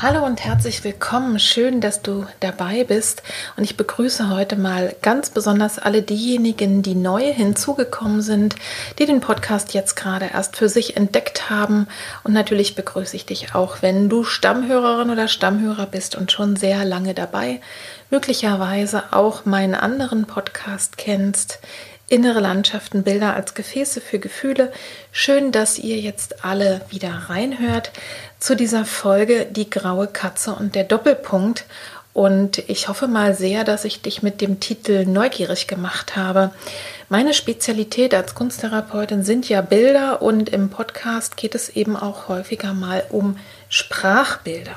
Hallo und herzlich willkommen. Schön, dass du dabei bist. Und ich begrüße heute mal ganz besonders alle diejenigen, die neu hinzugekommen sind, die den Podcast jetzt gerade erst für sich entdeckt haben. Und natürlich begrüße ich dich auch, wenn du Stammhörerin oder Stammhörer bist und schon sehr lange dabei, möglicherweise auch meinen anderen Podcast kennst. Innere Landschaften, Bilder als Gefäße für Gefühle. Schön, dass ihr jetzt alle wieder reinhört zu dieser Folge Die graue Katze und der Doppelpunkt. Und ich hoffe mal sehr, dass ich dich mit dem Titel neugierig gemacht habe. Meine Spezialität als Kunsttherapeutin sind ja Bilder und im Podcast geht es eben auch häufiger mal um Sprachbilder.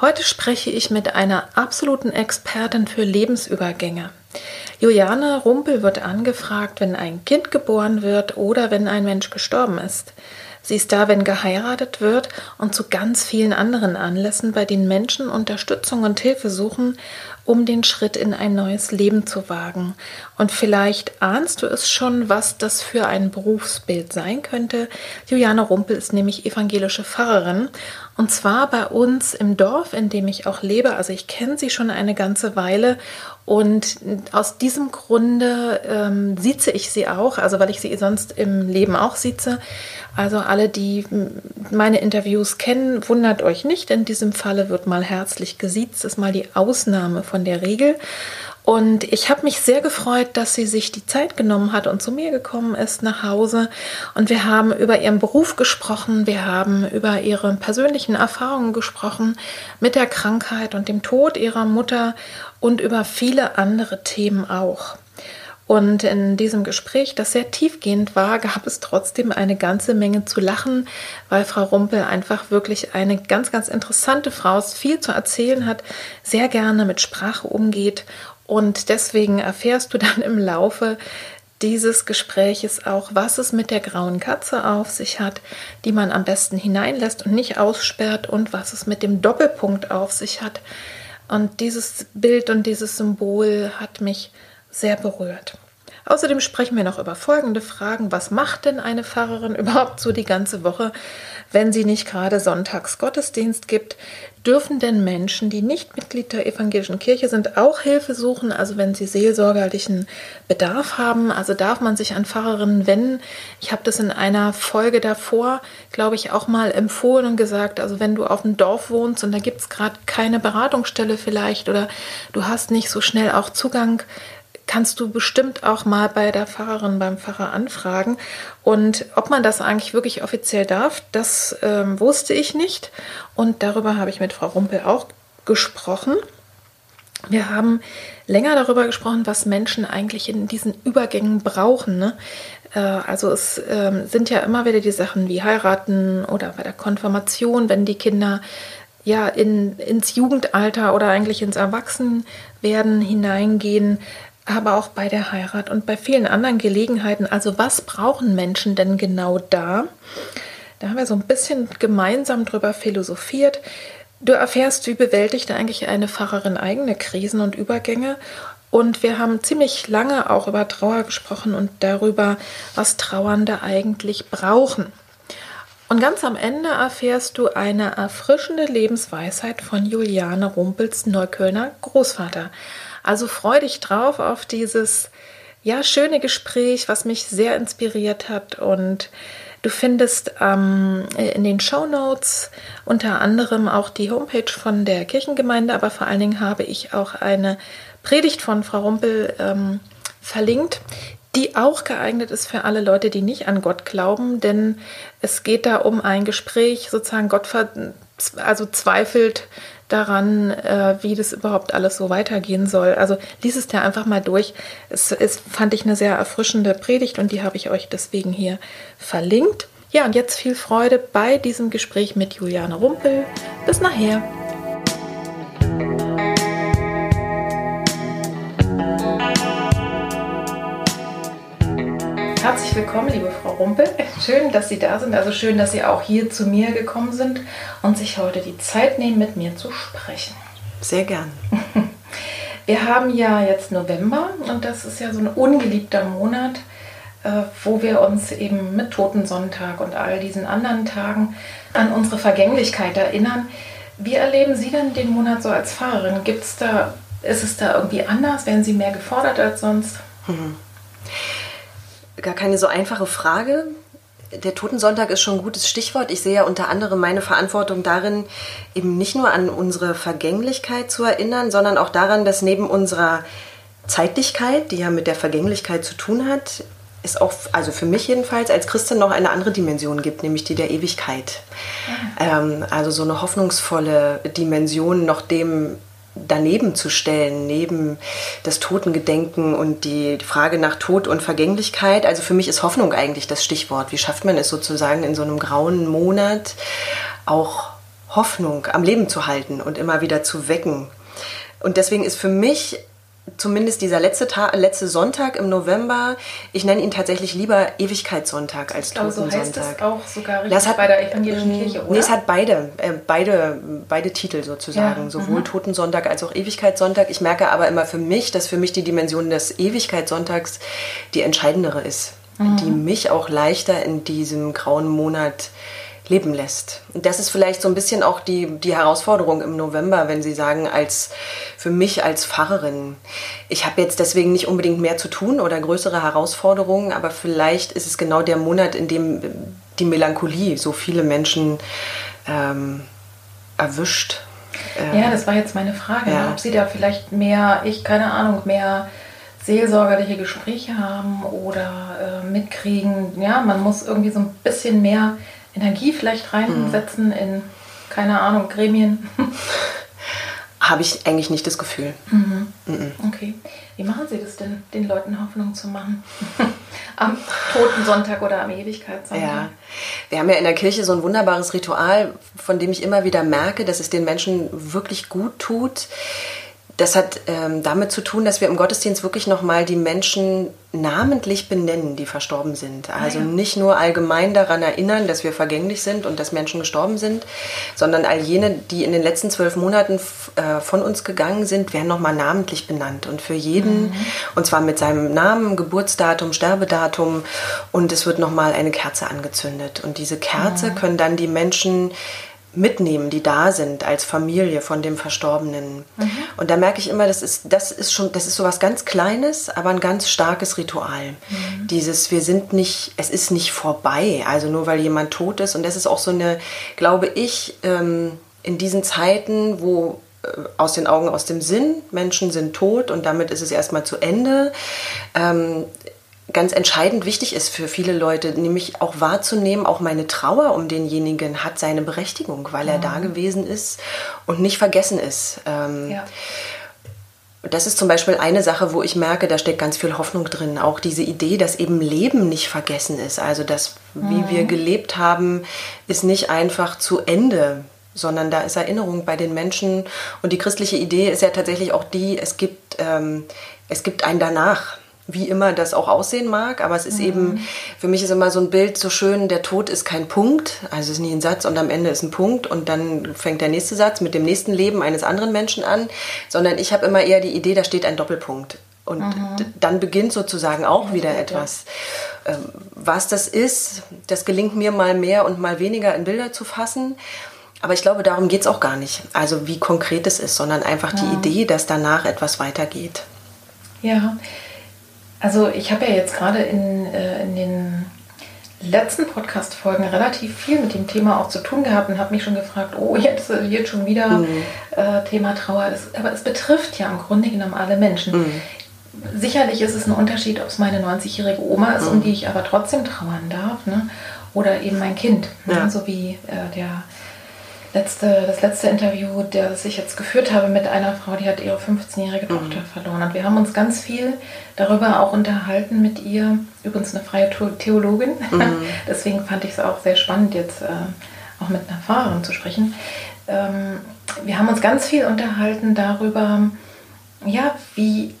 Heute spreche ich mit einer absoluten Expertin für Lebensübergänge. Juliane Rumpel wird angefragt, wenn ein Kind geboren wird oder wenn ein Mensch gestorben ist. Sie ist da, wenn geheiratet wird und zu ganz vielen anderen Anlässen, bei denen Menschen Unterstützung und Hilfe suchen, um den Schritt in ein neues Leben zu wagen. Und vielleicht ahnst du es schon, was das für ein Berufsbild sein könnte. Juliane Rumpel ist nämlich evangelische Pfarrerin und zwar bei uns im Dorf, in dem ich auch lebe. Also ich kenne sie schon eine ganze Weile und aus diesem Grunde ähm, sieze ich sie auch, also weil ich sie sonst im Leben auch sieze. Also alle, die meine Interviews kennen, wundert euch nicht. In diesem Falle wird mal herzlich gesiezt, ist mal die Ausnahme von der Regel. Und ich habe mich sehr gefreut, dass sie sich die Zeit genommen hat und zu mir gekommen ist nach Hause. Und wir haben über ihren Beruf gesprochen, wir haben über ihre persönlichen Erfahrungen gesprochen mit der Krankheit und dem Tod ihrer Mutter und über viele andere Themen auch. Und in diesem Gespräch, das sehr tiefgehend war, gab es trotzdem eine ganze Menge zu lachen, weil Frau Rumpel einfach wirklich eine ganz, ganz interessante Frau ist, viel zu erzählen hat, sehr gerne mit Sprache umgeht. Und deswegen erfährst du dann im Laufe dieses Gespräches auch, was es mit der grauen Katze auf sich hat, die man am besten hineinlässt und nicht aussperrt und was es mit dem Doppelpunkt auf sich hat. Und dieses Bild und dieses Symbol hat mich sehr berührt. Außerdem sprechen wir noch über folgende Fragen. Was macht denn eine Pfarrerin überhaupt so die ganze Woche, wenn sie nicht gerade Sonntags Gottesdienst gibt? Dürfen denn Menschen, die nicht Mitglied der evangelischen Kirche sind, auch Hilfe suchen? Also wenn sie seelsorgerlichen Bedarf haben, also darf man sich an Pfarrerinnen wenden? Ich habe das in einer Folge davor, glaube ich, auch mal empfohlen und gesagt, also wenn du auf dem Dorf wohnst und da gibt es gerade keine Beratungsstelle vielleicht oder du hast nicht so schnell auch Zugang kannst du bestimmt auch mal bei der Pfarrerin, beim Pfarrer anfragen. Und ob man das eigentlich wirklich offiziell darf, das ähm, wusste ich nicht. Und darüber habe ich mit Frau Rumpel auch gesprochen. Wir haben länger darüber gesprochen, was Menschen eigentlich in diesen Übergängen brauchen. Ne? Äh, also es ähm, sind ja immer wieder die Sachen wie heiraten oder bei der Konfirmation, wenn die Kinder ja in, ins Jugendalter oder eigentlich ins Erwachsenwerden hineingehen, aber auch bei der Heirat und bei vielen anderen Gelegenheiten. Also was brauchen Menschen denn genau da? Da haben wir so ein bisschen gemeinsam drüber philosophiert. Du erfährst, wie bewältigt eigentlich eine Pfarrerin eigene Krisen und Übergänge. Und wir haben ziemlich lange auch über Trauer gesprochen und darüber, was Trauernde eigentlich brauchen. Und ganz am Ende erfährst du eine erfrischende Lebensweisheit von Juliane Rumpels Neuköllner Großvater. Also freu dich drauf auf dieses ja schöne Gespräch, was mich sehr inspiriert hat. Und Du findest ähm, in den Show Notes unter anderem auch die Homepage von der Kirchengemeinde, aber vor allen Dingen habe ich auch eine Predigt von Frau Rumpel ähm, verlinkt, die auch geeignet ist für alle Leute, die nicht an Gott glauben, denn es geht da um ein Gespräch, sozusagen Gott also zweifelt daran, äh, wie das überhaupt alles so weitergehen soll. Also lies es dir einfach mal durch. Es, es fand ich eine sehr erfrischende Predigt und die habe ich euch deswegen hier verlinkt. Ja, und jetzt viel Freude bei diesem Gespräch mit Juliane Rumpel. Bis nachher. Willkommen, liebe Frau Rumpel. Schön, dass Sie da sind. Also schön, dass Sie auch hier zu mir gekommen sind und sich heute die Zeit nehmen, mit mir zu sprechen. Sehr gern. Wir haben ja jetzt November und das ist ja so ein ungeliebter Monat, äh, wo wir uns eben mit Totensonntag und all diesen anderen Tagen an unsere Vergänglichkeit erinnern. Wie erleben Sie denn den Monat so als Pfarrerin? Gibt's da, ist es da irgendwie anders? Werden Sie mehr gefordert als sonst? Mhm gar keine so einfache Frage. Der Totensonntag ist schon ein gutes Stichwort. Ich sehe ja unter anderem meine Verantwortung darin, eben nicht nur an unsere Vergänglichkeit zu erinnern, sondern auch daran, dass neben unserer Zeitlichkeit, die ja mit der Vergänglichkeit zu tun hat, es auch, also für mich jedenfalls als Christin noch eine andere Dimension gibt, nämlich die der Ewigkeit. Mhm. Ähm, also so eine hoffnungsvolle Dimension, noch dem daneben zu stellen, neben das Totengedenken und die Frage nach Tod und Vergänglichkeit. Also für mich ist Hoffnung eigentlich das Stichwort. Wie schafft man es sozusagen in so einem grauen Monat auch Hoffnung am Leben zu halten und immer wieder zu wecken? Und deswegen ist für mich zumindest dieser letzte, Tag, letzte Sonntag im November, ich nenne ihn tatsächlich lieber Ewigkeitssonntag als Totensonntag. Aber so heißt es auch sogar richtig hat, bei der evangelischen Kirche, oder? Nee, es hat beide, äh, beide, beide Titel sozusagen, ja. sowohl mhm. Totensonntag als auch Ewigkeitssonntag. Ich merke aber immer für mich, dass für mich die Dimension des Ewigkeitssonntags die entscheidendere ist, mhm. die mich auch leichter in diesem grauen Monat leben lässt. Und das ist vielleicht so ein bisschen auch die, die Herausforderung im November, wenn Sie sagen, als für mich als Pfarrerin. Ich habe jetzt deswegen nicht unbedingt mehr zu tun oder größere Herausforderungen, aber vielleicht ist es genau der Monat, in dem die Melancholie so viele Menschen ähm, erwischt. ja, das war jetzt meine Frage, ja. ob Sie da vielleicht mehr, ich keine Ahnung, mehr seelsorgerliche Gespräche haben oder äh, mitkriegen, ja, man muss irgendwie so ein bisschen mehr Energie vielleicht reinsetzen mhm. in, keine Ahnung, Gremien? Habe ich eigentlich nicht das Gefühl. Mhm. Mhm. Okay. Wie machen Sie das denn, den Leuten Hoffnung zu machen? am Totensonntag oder am Ewigkeitssonntag? Ja. Wir haben ja in der Kirche so ein wunderbares Ritual, von dem ich immer wieder merke, dass es den Menschen wirklich gut tut, das hat ähm, damit zu tun, dass wir im Gottesdienst wirklich nochmal die Menschen namentlich benennen, die verstorben sind. Ah, also ja. nicht nur allgemein daran erinnern, dass wir vergänglich sind und dass Menschen gestorben sind, sondern all jene, die in den letzten zwölf Monaten äh, von uns gegangen sind, werden nochmal namentlich benannt. Und für jeden, mhm. und zwar mit seinem Namen, Geburtsdatum, Sterbedatum, und es wird nochmal eine Kerze angezündet. Und diese Kerze mhm. können dann die Menschen mitnehmen, die da sind als Familie von dem Verstorbenen. Mhm. Und da merke ich immer, das ist, das ist schon, das ist so was ganz Kleines, aber ein ganz starkes Ritual. Mhm. Dieses, wir sind nicht, es ist nicht vorbei, also nur weil jemand tot ist. Und das ist auch so eine, glaube ich, ähm, in diesen Zeiten, wo äh, aus den Augen, aus dem Sinn, Menschen sind tot und damit ist es erstmal zu Ende. Ähm, ganz entscheidend wichtig ist für viele Leute, nämlich auch wahrzunehmen, auch meine Trauer um denjenigen hat seine Berechtigung, weil er mhm. da gewesen ist und nicht vergessen ist. Ähm, ja. Das ist zum Beispiel eine Sache, wo ich merke, da steckt ganz viel Hoffnung drin. Auch diese Idee, dass eben Leben nicht vergessen ist. Also, dass mhm. wie wir gelebt haben, ist nicht einfach zu Ende, sondern da ist Erinnerung bei den Menschen. Und die christliche Idee ist ja tatsächlich auch die, es gibt, ähm, es gibt ein Danach wie immer das auch aussehen mag, aber es ist mhm. eben, für mich ist immer so ein Bild so schön, der Tod ist kein Punkt, also es ist nie ein Satz und am Ende ist ein Punkt und dann fängt der nächste Satz mit dem nächsten Leben eines anderen Menschen an, sondern ich habe immer eher die Idee, da steht ein Doppelpunkt. Und mhm. dann beginnt sozusagen auch wieder etwas. Ähm, was das ist, das gelingt mir mal mehr und mal weniger in Bilder zu fassen. Aber ich glaube, darum geht es auch gar nicht. Also wie konkret es ist, sondern einfach die Idee, dass danach etwas weitergeht. Ja, also ich habe ja jetzt gerade in, äh, in den letzten Podcast-Folgen relativ viel mit dem Thema auch zu tun gehabt und habe mich schon gefragt, oh, jetzt wird schon wieder mhm. äh, Thema Trauer. Das, aber es betrifft ja im Grunde genommen alle Menschen. Mhm. Sicherlich ist es ein Unterschied, ob es meine 90-jährige Oma ist, mhm. um die ich aber trotzdem trauern darf, ne? oder eben mein Kind, ne? ja. ne? so wie äh, der letzte, das letzte Interview, das ich jetzt geführt habe mit einer Frau, die hat ihre 15-jährige mhm. Tochter verloren. Und wir haben uns ganz viel darüber auch unterhalten mit ihr. Übrigens eine freie Theologin. Mhm. Deswegen fand ich es auch sehr spannend, jetzt äh, auch mit einer Pfarrerin zu sprechen. Ähm, wir haben uns ganz viel unterhalten darüber, ja, wie,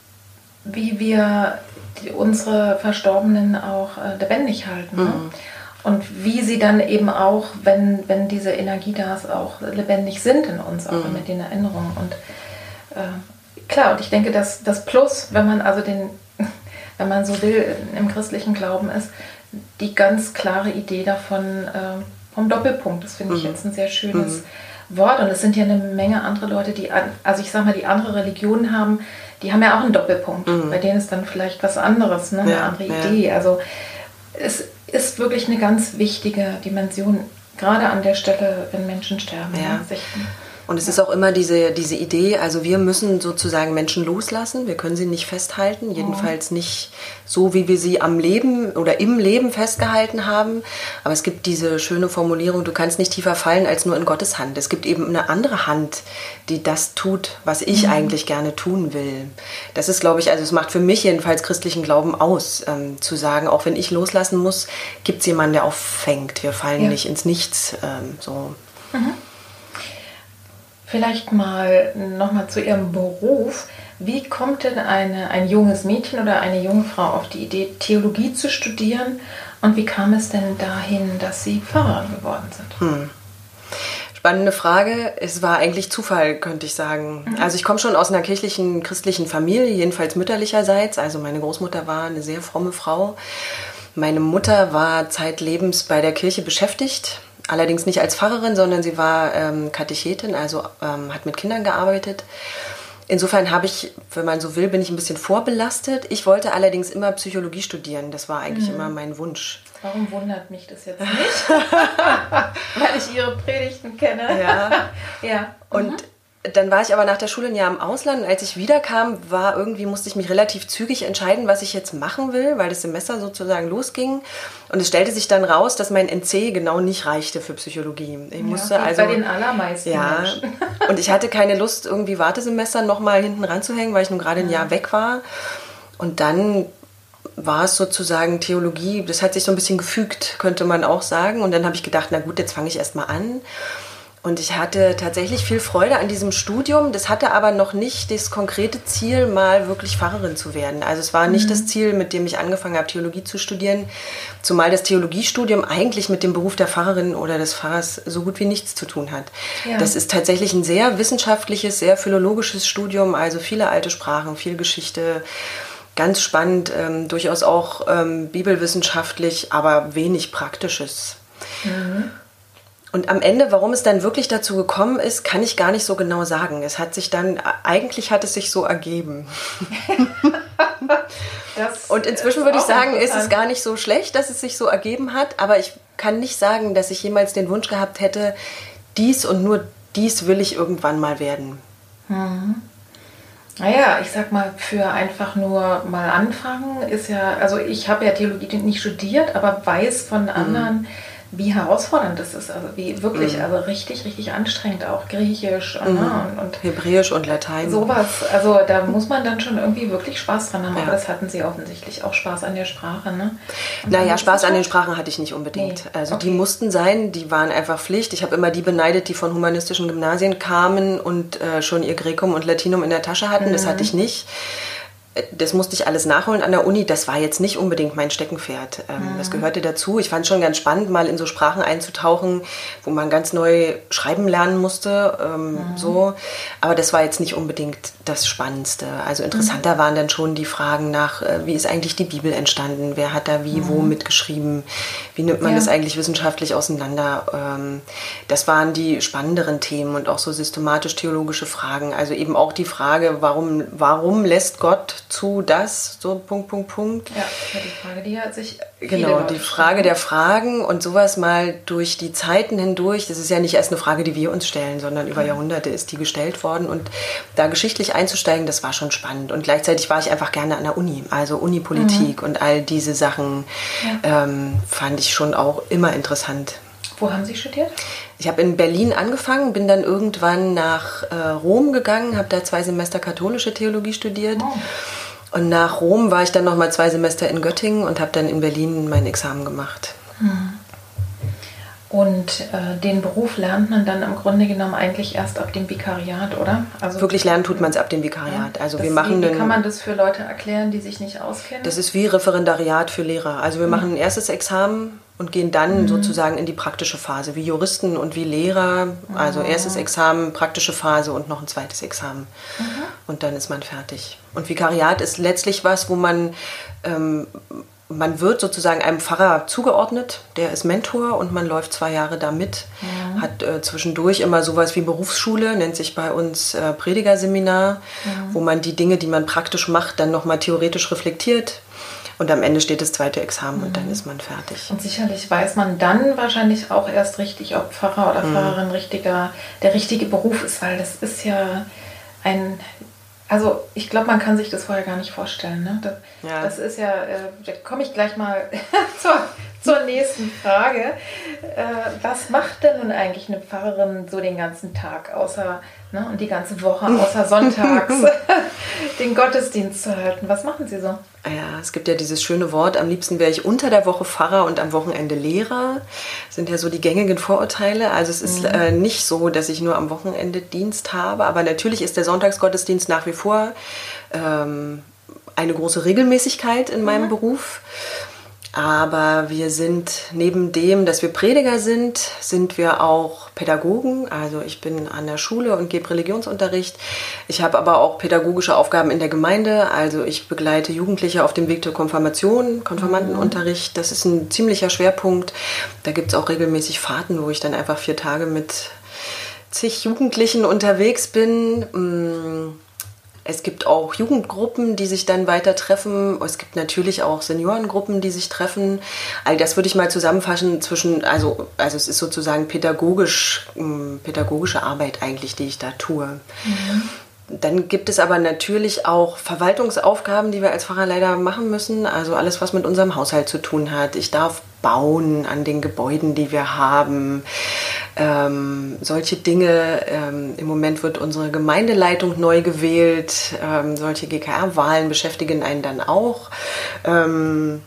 wie wir die, unsere Verstorbenen auch äh, lebendig halten. Ne? Mhm. Ne? Und wie sie dann eben auch, wenn, wenn diese Energie da ist, auch lebendig sind in uns, auch mhm. mit den Erinnerungen. Und äh, klar, und ich denke, dass das Plus, wenn man also den, wenn man so will, im christlichen Glauben ist, die ganz klare Idee davon äh, vom Doppelpunkt. Das finde ich mhm. jetzt ein sehr schönes mhm. Wort. Und es sind ja eine Menge andere Leute, die, also ich sag mal, die andere Religionen haben, die haben ja auch einen Doppelpunkt. Mhm. Bei denen ist dann vielleicht was anderes, ne? eine ja, andere Idee. Ja. Also es ist wirklich eine ganz wichtige Dimension, gerade an der Stelle, wenn Menschen sterben. Ja. Und es ist auch immer diese, diese Idee, also wir müssen sozusagen Menschen loslassen, wir können sie nicht festhalten, jedenfalls nicht so, wie wir sie am Leben oder im Leben festgehalten haben. Aber es gibt diese schöne Formulierung, du kannst nicht tiefer fallen als nur in Gottes Hand. Es gibt eben eine andere Hand, die das tut, was ich mhm. eigentlich gerne tun will. Das ist, glaube ich, also es macht für mich jedenfalls christlichen Glauben aus, ähm, zu sagen, auch wenn ich loslassen muss, gibt es jemanden, der auffängt. Wir fallen ja. nicht ins Nichts. Ähm, so. Mhm. Vielleicht mal nochmal zu Ihrem Beruf. Wie kommt denn eine, ein junges Mädchen oder eine junge Frau auf die Idee, Theologie zu studieren? Und wie kam es denn dahin, dass Sie Pfarrerin geworden sind? Hm. Spannende Frage. Es war eigentlich Zufall, könnte ich sagen. Mhm. Also ich komme schon aus einer kirchlichen, christlichen Familie, jedenfalls mütterlicherseits. Also meine Großmutter war eine sehr fromme Frau. Meine Mutter war zeitlebens bei der Kirche beschäftigt Allerdings nicht als Pfarrerin, sondern sie war ähm, Katechetin, also ähm, hat mit Kindern gearbeitet. Insofern habe ich, wenn man so will, bin ich ein bisschen vorbelastet. Ich wollte allerdings immer Psychologie studieren. Das war eigentlich mhm. immer mein Wunsch. Warum wundert mich das jetzt nicht? Weil ich Ihre Predigten kenne. Ja. ja. Und mhm dann war ich aber nach der Schule ein Jahr im Ausland. Und als ich wiederkam, war irgendwie, musste ich mich relativ zügig entscheiden, was ich jetzt machen will, weil das Semester sozusagen losging. Und es stellte sich dann raus, dass mein NC genau nicht reichte für Psychologie. Ich musste ja, also. Bei den allermeisten. Ja. Und ich hatte keine Lust, irgendwie Wartesemester nochmal hinten ranzuhängen, weil ich nun gerade ein Jahr weg war. Und dann war es sozusagen Theologie, das hat sich so ein bisschen gefügt, könnte man auch sagen. Und dann habe ich gedacht, na gut, jetzt fange ich erst mal an. Und ich hatte tatsächlich viel Freude an diesem Studium. Das hatte aber noch nicht das konkrete Ziel, mal wirklich Pfarrerin zu werden. Also es war nicht mhm. das Ziel, mit dem ich angefangen habe, Theologie zu studieren. Zumal das Theologiestudium eigentlich mit dem Beruf der Pfarrerin oder des Pfarrers so gut wie nichts zu tun hat. Ja. Das ist tatsächlich ein sehr wissenschaftliches, sehr philologisches Studium. Also viele alte Sprachen, viel Geschichte. Ganz spannend, ähm, durchaus auch ähm, bibelwissenschaftlich, aber wenig Praktisches. Mhm. Und am Ende, warum es dann wirklich dazu gekommen ist, kann ich gar nicht so genau sagen. Es hat sich dann, eigentlich hat es sich so ergeben. und inzwischen würde ich sagen, ist es gar nicht so schlecht, dass es sich so ergeben hat, aber ich kann nicht sagen, dass ich jemals den Wunsch gehabt hätte, dies und nur dies will ich irgendwann mal werden. Mhm. Naja, ich sag mal, für einfach nur mal anfangen ist ja, also ich habe ja Theologie nicht studiert, aber weiß von mhm. anderen, mhm wie herausfordernd das ist. Also wie wirklich, mhm. also richtig, richtig anstrengend auch Griechisch mhm. ne, und, und, Hebräisch und Latein. Sowas. Also da muss man dann schon irgendwie wirklich Spaß dran haben. Ja. Aber das hatten sie offensichtlich auch Spaß an der Sprache. Ne? naja, Spaß an den Sprachen hatte ich nicht unbedingt. Nee. Also okay. die mussten sein, die waren einfach Pflicht. Ich habe immer die beneidet, die von humanistischen Gymnasien kamen und äh, schon ihr Grekum und Latinum in der Tasche hatten. Mhm. Das hatte ich nicht das musste ich alles nachholen an der Uni. Das war jetzt nicht unbedingt mein Steckenpferd. Ähm, mhm. Das gehörte dazu. Ich fand es schon ganz spannend, mal in so Sprachen einzutauchen, wo man ganz neu schreiben lernen musste. Ähm, mhm. So. Aber das war jetzt nicht unbedingt das Spannendste. Also interessanter mhm. waren dann schon die Fragen nach, äh, wie ist eigentlich die Bibel entstanden? Wer hat da wie, wo mhm. mitgeschrieben? Wie nimmt man ja. das eigentlich wissenschaftlich auseinander? Ähm, das waren die spannenderen Themen und auch so systematisch-theologische Fragen. Also eben auch die Frage, warum, warum lässt Gott zu das, so Punkt, Punkt, Punkt. Ja, die Frage, die hat sich. Genau, die Frage der Fragen und sowas mal durch die Zeiten hindurch. Das ist ja nicht erst eine Frage, die wir uns stellen, sondern über Jahrhunderte ist die gestellt worden. Und da geschichtlich einzusteigen, das war schon spannend. Und gleichzeitig war ich einfach gerne an der Uni, also Unipolitik mhm. und all diese Sachen ja. ähm, fand ich schon auch immer interessant. Wo haben Sie studiert? Ich habe in Berlin angefangen, bin dann irgendwann nach äh, Rom gegangen, habe da zwei Semester katholische Theologie studiert. Oh. Und nach Rom war ich dann noch mal zwei Semester in Göttingen und habe dann in Berlin mein Examen gemacht. Hm. Und äh, den Beruf lernt man dann im Grunde genommen eigentlich erst ab dem Vikariat, oder? Also Wirklich lernen tut man es ab dem Vikariat. Ja, also wir machen wie, wie kann man das für Leute erklären, die sich nicht auskennen? Das ist wie Referendariat für Lehrer. Also wir mhm. machen ein erstes Examen und gehen dann mhm. sozusagen in die praktische Phase, wie Juristen und wie Lehrer. Also mhm. erstes Examen, praktische Phase und noch ein zweites Examen. Mhm. Und dann ist man fertig. Und Vikariat ist letztlich was, wo man, ähm, man wird sozusagen einem Pfarrer zugeordnet, der ist Mentor und man läuft zwei Jahre da mit, mhm. hat äh, zwischendurch immer sowas wie Berufsschule, nennt sich bei uns äh, Predigerseminar, mhm. wo man die Dinge, die man praktisch macht, dann nochmal theoretisch reflektiert und am Ende steht das zweite Examen mhm. und dann mhm. ist man fertig. Und sicherlich weiß man dann wahrscheinlich auch erst richtig, ob Pfarrer oder mhm. Pfarrerin richtiger, der richtige Beruf ist, weil das ist ja ein also ich glaube, man kann sich das vorher gar nicht vorstellen. Ne? Das, ja. das ist ja, äh, da komme ich gleich mal zur, zur nächsten Frage. Äh, was macht denn nun eigentlich eine Pfarrerin so den ganzen Tag, außer ne, und die ganze Woche, außer sonntags, den Gottesdienst zu halten? Was machen Sie so? Ja, es gibt ja dieses schöne Wort, am liebsten wäre ich unter der Woche Pfarrer und am Wochenende Lehrer. Das sind ja so die gängigen Vorurteile. Also es ist mhm. äh, nicht so, dass ich nur am Wochenende Dienst habe, aber natürlich ist der Sonntagsgottesdienst nach wie vor ähm, eine große Regelmäßigkeit in meinem mhm. Beruf. Aber wir sind neben dem, dass wir Prediger sind, sind wir auch Pädagogen. Also ich bin an der Schule und gebe Religionsunterricht. Ich habe aber auch pädagogische Aufgaben in der Gemeinde. Also ich begleite Jugendliche auf dem Weg zur Konfirmation, Konfirmandenunterricht. Das ist ein ziemlicher Schwerpunkt. Da gibt es auch regelmäßig Fahrten, wo ich dann einfach vier Tage mit zig Jugendlichen unterwegs bin. Es gibt auch Jugendgruppen, die sich dann weiter treffen. Es gibt natürlich auch Seniorengruppen, die sich treffen. All das würde ich mal zusammenfassen zwischen, also, also es ist sozusagen pädagogisch, pädagogische Arbeit eigentlich, die ich da tue. Mhm. Dann gibt es aber natürlich auch Verwaltungsaufgaben, die wir als Pfarrer leider machen müssen. Also alles, was mit unserem Haushalt zu tun hat. Ich darf bauen an den Gebäuden, die wir haben. Ähm, solche Dinge. Ähm, Im Moment wird unsere Gemeindeleitung neu gewählt. Ähm, solche GKR-Wahlen beschäftigen einen dann auch. Ähm,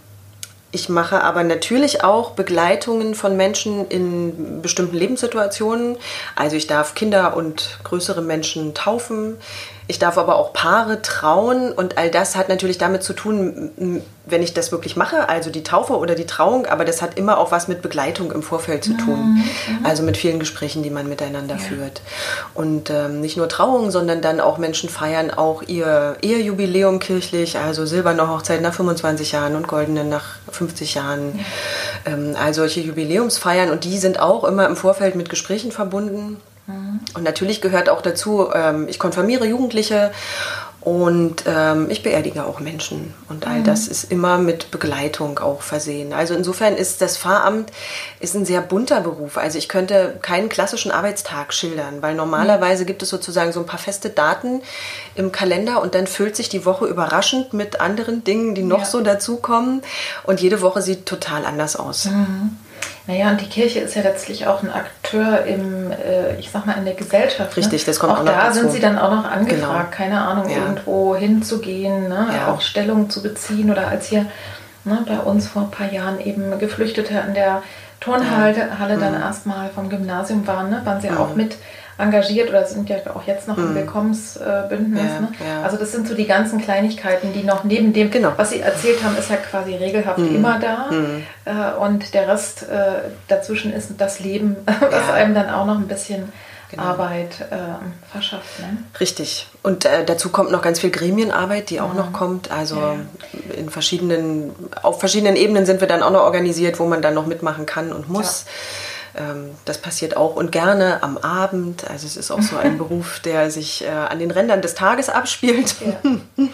ich mache aber natürlich auch Begleitungen von Menschen in bestimmten Lebenssituationen. Also ich darf Kinder und größere Menschen taufen. Ich darf aber auch Paare trauen und all das hat natürlich damit zu tun, wenn ich das wirklich mache, also die Taufe oder die Trauung, aber das hat immer auch was mit Begleitung im Vorfeld zu tun. Mhm. Also mit vielen Gesprächen, die man miteinander ja. führt. Und ähm, nicht nur Trauungen, sondern dann auch Menschen feiern auch ihr Ehejubiläum kirchlich, also silberne Hochzeit nach 25 Jahren und goldene nach 50 Jahren. Ja. Ähm, also solche Jubiläumsfeiern und die sind auch immer im Vorfeld mit Gesprächen verbunden. Mhm. Und natürlich gehört auch dazu, ähm, ich konfirmiere Jugendliche und ähm, ich beerdige auch Menschen. Und all mhm. das ist immer mit Begleitung auch versehen. Also insofern ist das Pfarramt ist ein sehr bunter Beruf. Also ich könnte keinen klassischen Arbeitstag schildern, weil normalerweise mhm. gibt es sozusagen so ein paar feste Daten im Kalender und dann füllt sich die Woche überraschend mit anderen Dingen, die noch ja. so dazukommen. Und jede Woche sieht total anders aus. Mhm. Naja, und die Kirche ist ja letztlich auch ein Akteur im, äh, ich sag mal, in der Gesellschaft. Ne? Richtig, das kommt auch, auch noch da dazu. sind sie dann auch noch angefragt, genau. keine Ahnung, ja. irgendwo hinzugehen, ne? ja. auch Stellung zu beziehen oder als hier ne, bei uns vor ein paar Jahren eben Geflüchtete an der Turnhalle ja. dann mhm. erstmal vom Gymnasium waren, ne, waren sie mhm. auch mit engagiert oder sind ja auch jetzt noch im mhm. Willkommensbündnis. Ja, ne? ja. Also das sind so die ganzen Kleinigkeiten, die noch neben dem, genau. was Sie erzählt haben, ist ja quasi regelhaft mhm. immer da. Mhm. Und der Rest äh, dazwischen ist das Leben, was ja. einem dann auch noch ein bisschen genau. Arbeit äh, verschafft. Ne? Richtig. Und äh, dazu kommt noch ganz viel Gremienarbeit, die auch mhm. noch kommt. Also ja. in verschiedenen, auf verschiedenen Ebenen sind wir dann auch noch organisiert, wo man dann noch mitmachen kann und muss. Ja. Ähm, das passiert auch und gerne am Abend. Also es ist auch so ein Beruf, der sich äh, an den Rändern des Tages abspielt. Ja.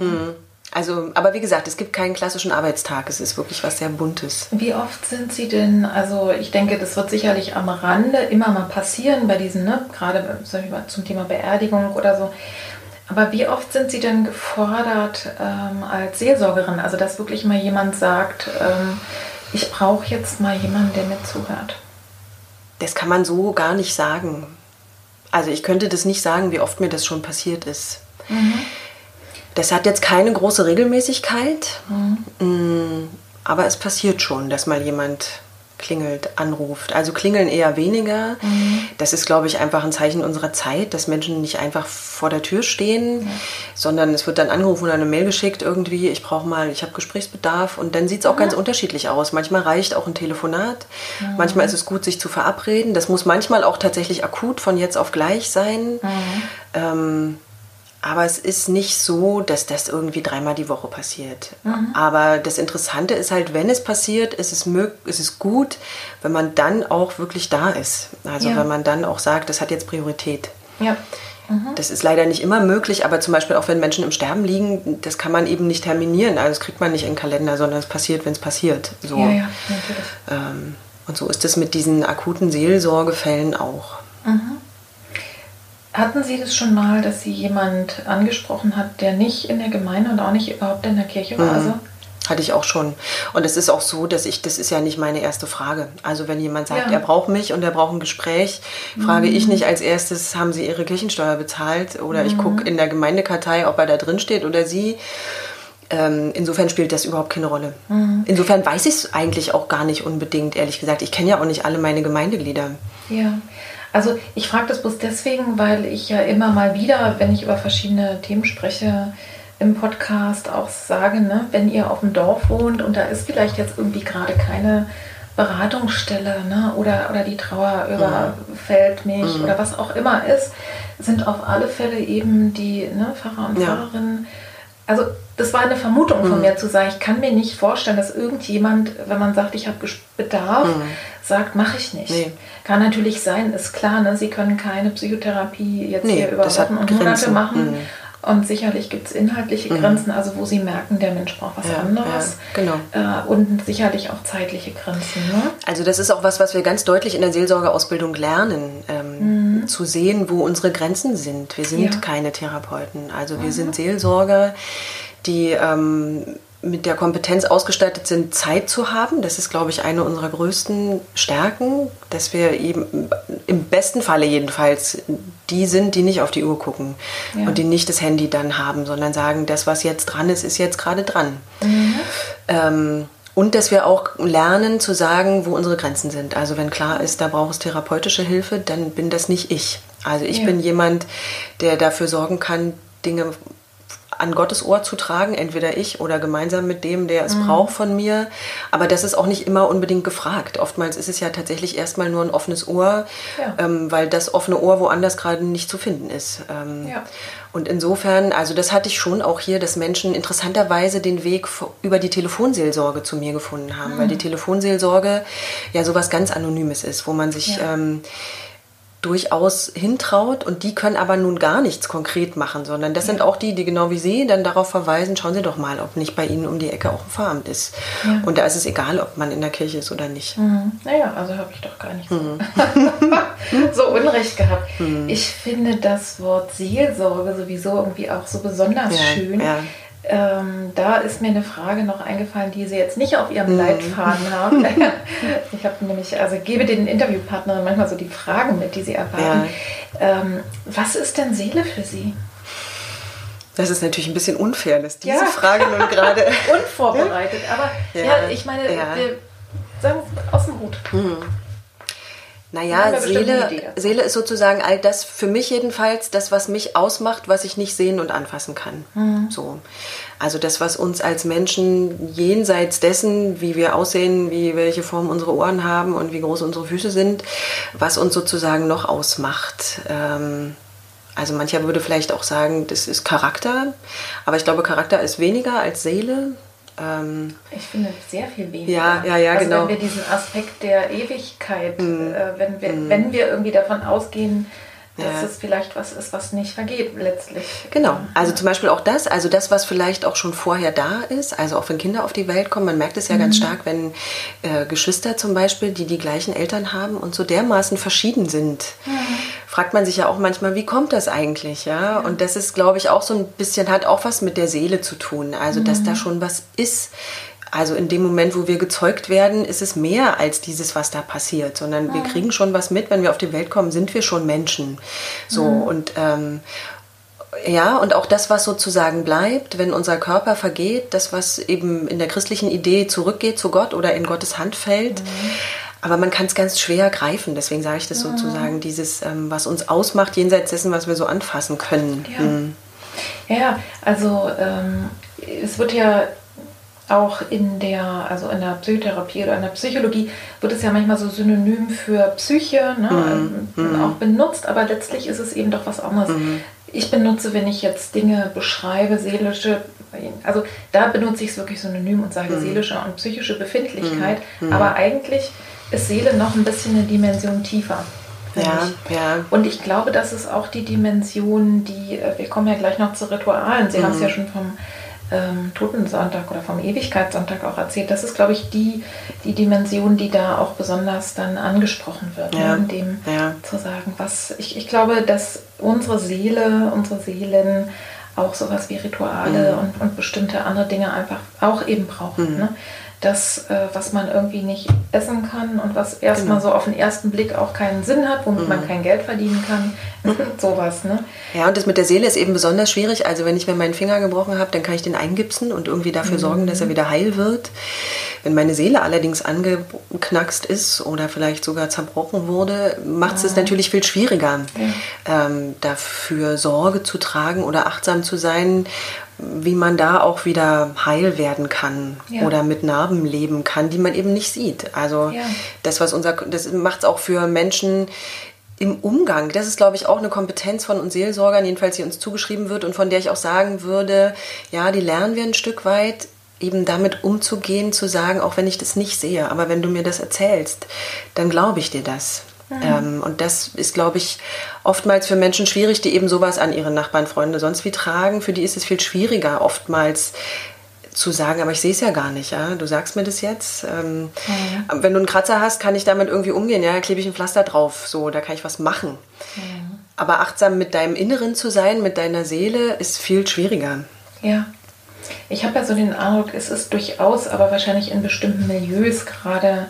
Mhm. Also, aber wie gesagt, es gibt keinen klassischen Arbeitstag. Es ist wirklich was sehr Buntes. Wie oft sind Sie denn, also ich denke, das wird sicherlich am Rande immer mal passieren bei diesen, ne, gerade zum Thema Beerdigung oder so. Aber wie oft sind Sie denn gefordert ähm, als Seelsorgerin? Also, dass wirklich mal jemand sagt, ähm, ich brauche jetzt mal jemanden, der mir zuhört. Das kann man so gar nicht sagen. Also ich könnte das nicht sagen, wie oft mir das schon passiert ist. Mhm. Das hat jetzt keine große Regelmäßigkeit, mhm. aber es passiert schon, dass mal jemand klingelt, anruft. Also klingeln eher weniger. Mhm. Das ist, glaube ich, einfach ein Zeichen unserer Zeit, dass Menschen nicht einfach vor der Tür stehen, ja. sondern es wird dann angerufen oder eine Mail geschickt irgendwie, ich brauche mal, ich habe Gesprächsbedarf und dann sieht es auch mhm. ganz unterschiedlich aus. Manchmal reicht auch ein Telefonat, mhm. manchmal ist es gut, sich zu verabreden. Das muss manchmal auch tatsächlich akut von jetzt auf gleich sein. Mhm. Ähm, aber es ist nicht so, dass das irgendwie dreimal die Woche passiert. Mhm. Aber das Interessante ist halt, wenn es passiert, ist es, ist es gut, wenn man dann auch wirklich da ist. Also ja. wenn man dann auch sagt, das hat jetzt Priorität. Ja. Mhm. Das ist leider nicht immer möglich, aber zum Beispiel auch wenn Menschen im Sterben liegen, das kann man eben nicht terminieren. Also das kriegt man nicht in den Kalender, sondern es passiert, wenn es passiert. So. Ja, ja, natürlich. Ähm, und so ist es mit diesen akuten Seelsorgefällen auch. Mhm. Hatten Sie das schon mal, dass Sie jemand angesprochen hat, der nicht in der Gemeinde und auch nicht überhaupt in der Kirche war? Mhm. Also? Hatte ich auch schon. Und es ist auch so, dass ich, das ist ja nicht meine erste Frage. Also wenn jemand sagt, ja. er braucht mich und er braucht ein Gespräch, frage mhm. ich nicht als erstes, haben Sie Ihre Kirchensteuer bezahlt? Oder mhm. ich gucke in der Gemeindekartei, ob er da drin steht oder sie. Ähm, insofern spielt das überhaupt keine Rolle. Mhm. Insofern weiß ich es eigentlich auch gar nicht unbedingt, ehrlich gesagt. Ich kenne ja auch nicht alle meine Gemeindeglieder. Ja. Also ich frage das bloß deswegen, weil ich ja immer mal wieder, wenn ich über verschiedene Themen spreche, im Podcast auch sage, ne, wenn ihr auf dem Dorf wohnt und da ist vielleicht jetzt irgendwie gerade keine Beratungsstelle ne, oder, oder die Trauer überfällt mich mhm. oder was auch immer ist, sind auf alle Fälle eben die ne, Pfarrer und ja. Pfarrerinnen. Also das war eine Vermutung von mhm. mir zu sagen, ich kann mir nicht vorstellen, dass irgendjemand, wenn man sagt, ich habe Bedarf, mhm. sagt, mache ich nicht. Nee. Kann natürlich sein, ist klar, ne? Sie können keine Psychotherapie jetzt nee, hier über Wochen und Monate machen. Mhm. Und sicherlich gibt es inhaltliche mhm. Grenzen, also wo sie merken, der Mensch braucht was ja, anderes. Ja, genau. Äh, und sicherlich auch zeitliche Grenzen. Ne? Also das ist auch was, was wir ganz deutlich in der Seelsorgeausbildung lernen, ähm, mhm. zu sehen, wo unsere Grenzen sind. Wir sind ja. keine Therapeuten, also wir mhm. sind Seelsorger, die ähm, mit der Kompetenz ausgestattet sind, Zeit zu haben. Das ist, glaube ich, eine unserer größten Stärken, dass wir eben im besten Falle jedenfalls die sind, die nicht auf die Uhr gucken ja. und die nicht das Handy dann haben, sondern sagen, das, was jetzt dran ist, ist jetzt gerade dran. Mhm. Ähm, und dass wir auch lernen zu sagen, wo unsere Grenzen sind. Also wenn klar ist, da braucht es therapeutische Hilfe, dann bin das nicht ich. Also ich ja. bin jemand, der dafür sorgen kann, Dinge an Gottes Ohr zu tragen, entweder ich oder gemeinsam mit dem, der es mhm. braucht von mir. Aber das ist auch nicht immer unbedingt gefragt. Oftmals ist es ja tatsächlich erstmal nur ein offenes Ohr, ja. ähm, weil das offene Ohr woanders gerade nicht zu finden ist. Ähm, ja. Und insofern, also das hatte ich schon auch hier, dass Menschen interessanterweise den Weg über die Telefonseelsorge zu mir gefunden haben, mhm. weil die Telefonseelsorge ja sowas ganz Anonymes ist, wo man sich ja. ähm, durchaus hintraut und die können aber nun gar nichts konkret machen, sondern das sind auch die, die genau wie Sie dann darauf verweisen, schauen Sie doch mal, ob nicht bei Ihnen um die Ecke auch ein Pfarramt ist. Ja. Und da ist es egal, ob man in der Kirche ist oder nicht. Mhm. Naja, also habe ich doch gar nicht so, mhm. so Unrecht gehabt. Mhm. Ich finde das Wort Seelsorge sowieso irgendwie auch so besonders ja, schön. Ähm, da ist mir eine Frage noch eingefallen, die Sie jetzt nicht auf Ihrem mhm. Leitfaden haben. ich habe nämlich, also gebe den Interviewpartnerinnen manchmal so die Fragen mit, die sie erwarten. Ja. Ähm, was ist denn Seele für Sie? Das ist natürlich ein bisschen unfair, dass diese ja. Frage nun gerade. Unvorbereitet, aber ja, ja ich meine, wir sagen aus dem Hut. Mhm. Naja, Seele, Seele ist sozusagen all das, für mich jedenfalls, das, was mich ausmacht, was ich nicht sehen und anfassen kann. Mhm. So. Also das, was uns als Menschen jenseits dessen, wie wir aussehen, wie welche Form unsere Ohren haben und wie groß unsere Füße sind, was uns sozusagen noch ausmacht. Ähm, also mancher würde vielleicht auch sagen, das ist Charakter, aber ich glaube, Charakter ist weniger als Seele. Ähm, ich finde sehr viel weniger. Ja, ja, ja, also genau. Wenn wir diesen Aspekt der Ewigkeit, mm. äh, wenn, wir, mm. wenn wir irgendwie davon ausgehen, dass ja. es vielleicht was ist, was nicht vergeht letztlich. Genau, also zum Beispiel auch das, also das, was vielleicht auch schon vorher da ist, also auch wenn Kinder auf die Welt kommen, man merkt es ja mhm. ganz stark, wenn äh, Geschwister zum Beispiel, die die gleichen Eltern haben und so dermaßen verschieden sind, mhm. fragt man sich ja auch manchmal, wie kommt das eigentlich, ja? ja? Und das ist, glaube ich, auch so ein bisschen, hat auch was mit der Seele zu tun, also mhm. dass da schon was ist, also in dem Moment, wo wir gezeugt werden, ist es mehr als dieses, was da passiert, sondern mhm. wir kriegen schon was mit. Wenn wir auf die Welt kommen, sind wir schon Menschen. So mhm. und ähm, ja, und auch das, was sozusagen bleibt, wenn unser Körper vergeht, das, was eben in der christlichen Idee zurückgeht zu Gott oder in Gottes Hand fällt. Mhm. Aber man kann es ganz schwer greifen, deswegen sage ich das mhm. sozusagen, dieses, ähm, was uns ausmacht, jenseits dessen, was wir so anfassen können. Ja, mhm. ja also ähm, es wird ja auch in der, also in der Psychotherapie oder in der Psychologie wird es ja manchmal so synonym für Psyche ne, mhm. Ähm, auch benutzt, aber letztlich ist es eben doch was anderes. Mhm. Ich benutze, wenn ich jetzt Dinge beschreibe, seelische, also da benutze ich es wirklich synonym und sage mhm. seelische und psychische Befindlichkeit, mhm. Mhm. aber eigentlich ist Seele noch ein bisschen eine Dimension tiefer. Ja, ja. Und ich glaube, das ist auch die Dimension, die, äh, wir kommen ja gleich noch zu Ritualen. Sie haben es ja schon vom ähm, Totensonntag oder vom Ewigkeitssonntag auch erzählt. Das ist, glaube ich, die, die Dimension, die da auch besonders dann angesprochen wird, ne? ja. ne? in dem ja. zu sagen, was ich, ich glaube, dass unsere Seele, unsere Seelen auch sowas wie Rituale mhm. und, und bestimmte andere Dinge einfach auch eben brauchen. Mhm. Ne? Das, äh, was man irgendwie nicht essen kann und was erstmal genau. so auf den ersten Blick auch keinen Sinn hat, womit mhm. man kein Geld verdienen kann. Sowas, ne? Ja, und das mit der Seele ist eben besonders schwierig. Also wenn ich mir meinen Finger gebrochen habe, dann kann ich den eingipsen und irgendwie dafür mhm. sorgen, dass er wieder heil wird. Wenn meine Seele allerdings angeknackst ist oder vielleicht sogar zerbrochen wurde, macht es ja. es natürlich viel schwieriger, ja. ähm, dafür Sorge zu tragen oder achtsam zu sein wie man da auch wieder heil werden kann ja. oder mit Narben leben kann, die man eben nicht sieht. Also ja. das, was unser, das macht es auch für Menschen im Umgang. Das ist, glaube ich, auch eine Kompetenz von uns Seelsorgern, jedenfalls die uns zugeschrieben wird und von der ich auch sagen würde, ja, die lernen wir ein Stück weit eben damit umzugehen, zu sagen, auch wenn ich das nicht sehe, aber wenn du mir das erzählst, dann glaube ich dir das. Ähm, und das ist, glaube ich, oftmals für Menschen schwierig, die eben sowas an ihre Nachbarn, Freunde sonst wie tragen. Für die ist es viel schwieriger, oftmals zu sagen, aber ich sehe es ja gar nicht. Ja? Du sagst mir das jetzt. Ähm, mhm. Wenn du einen Kratzer hast, kann ich damit irgendwie umgehen. Ja, klebe ich ein Pflaster drauf. So, da kann ich was machen. Mhm. Aber achtsam mit deinem Inneren zu sein, mit deiner Seele, ist viel schwieriger. Ja. Ich habe ja so den Eindruck, es ist durchaus, aber wahrscheinlich in bestimmten Milieus gerade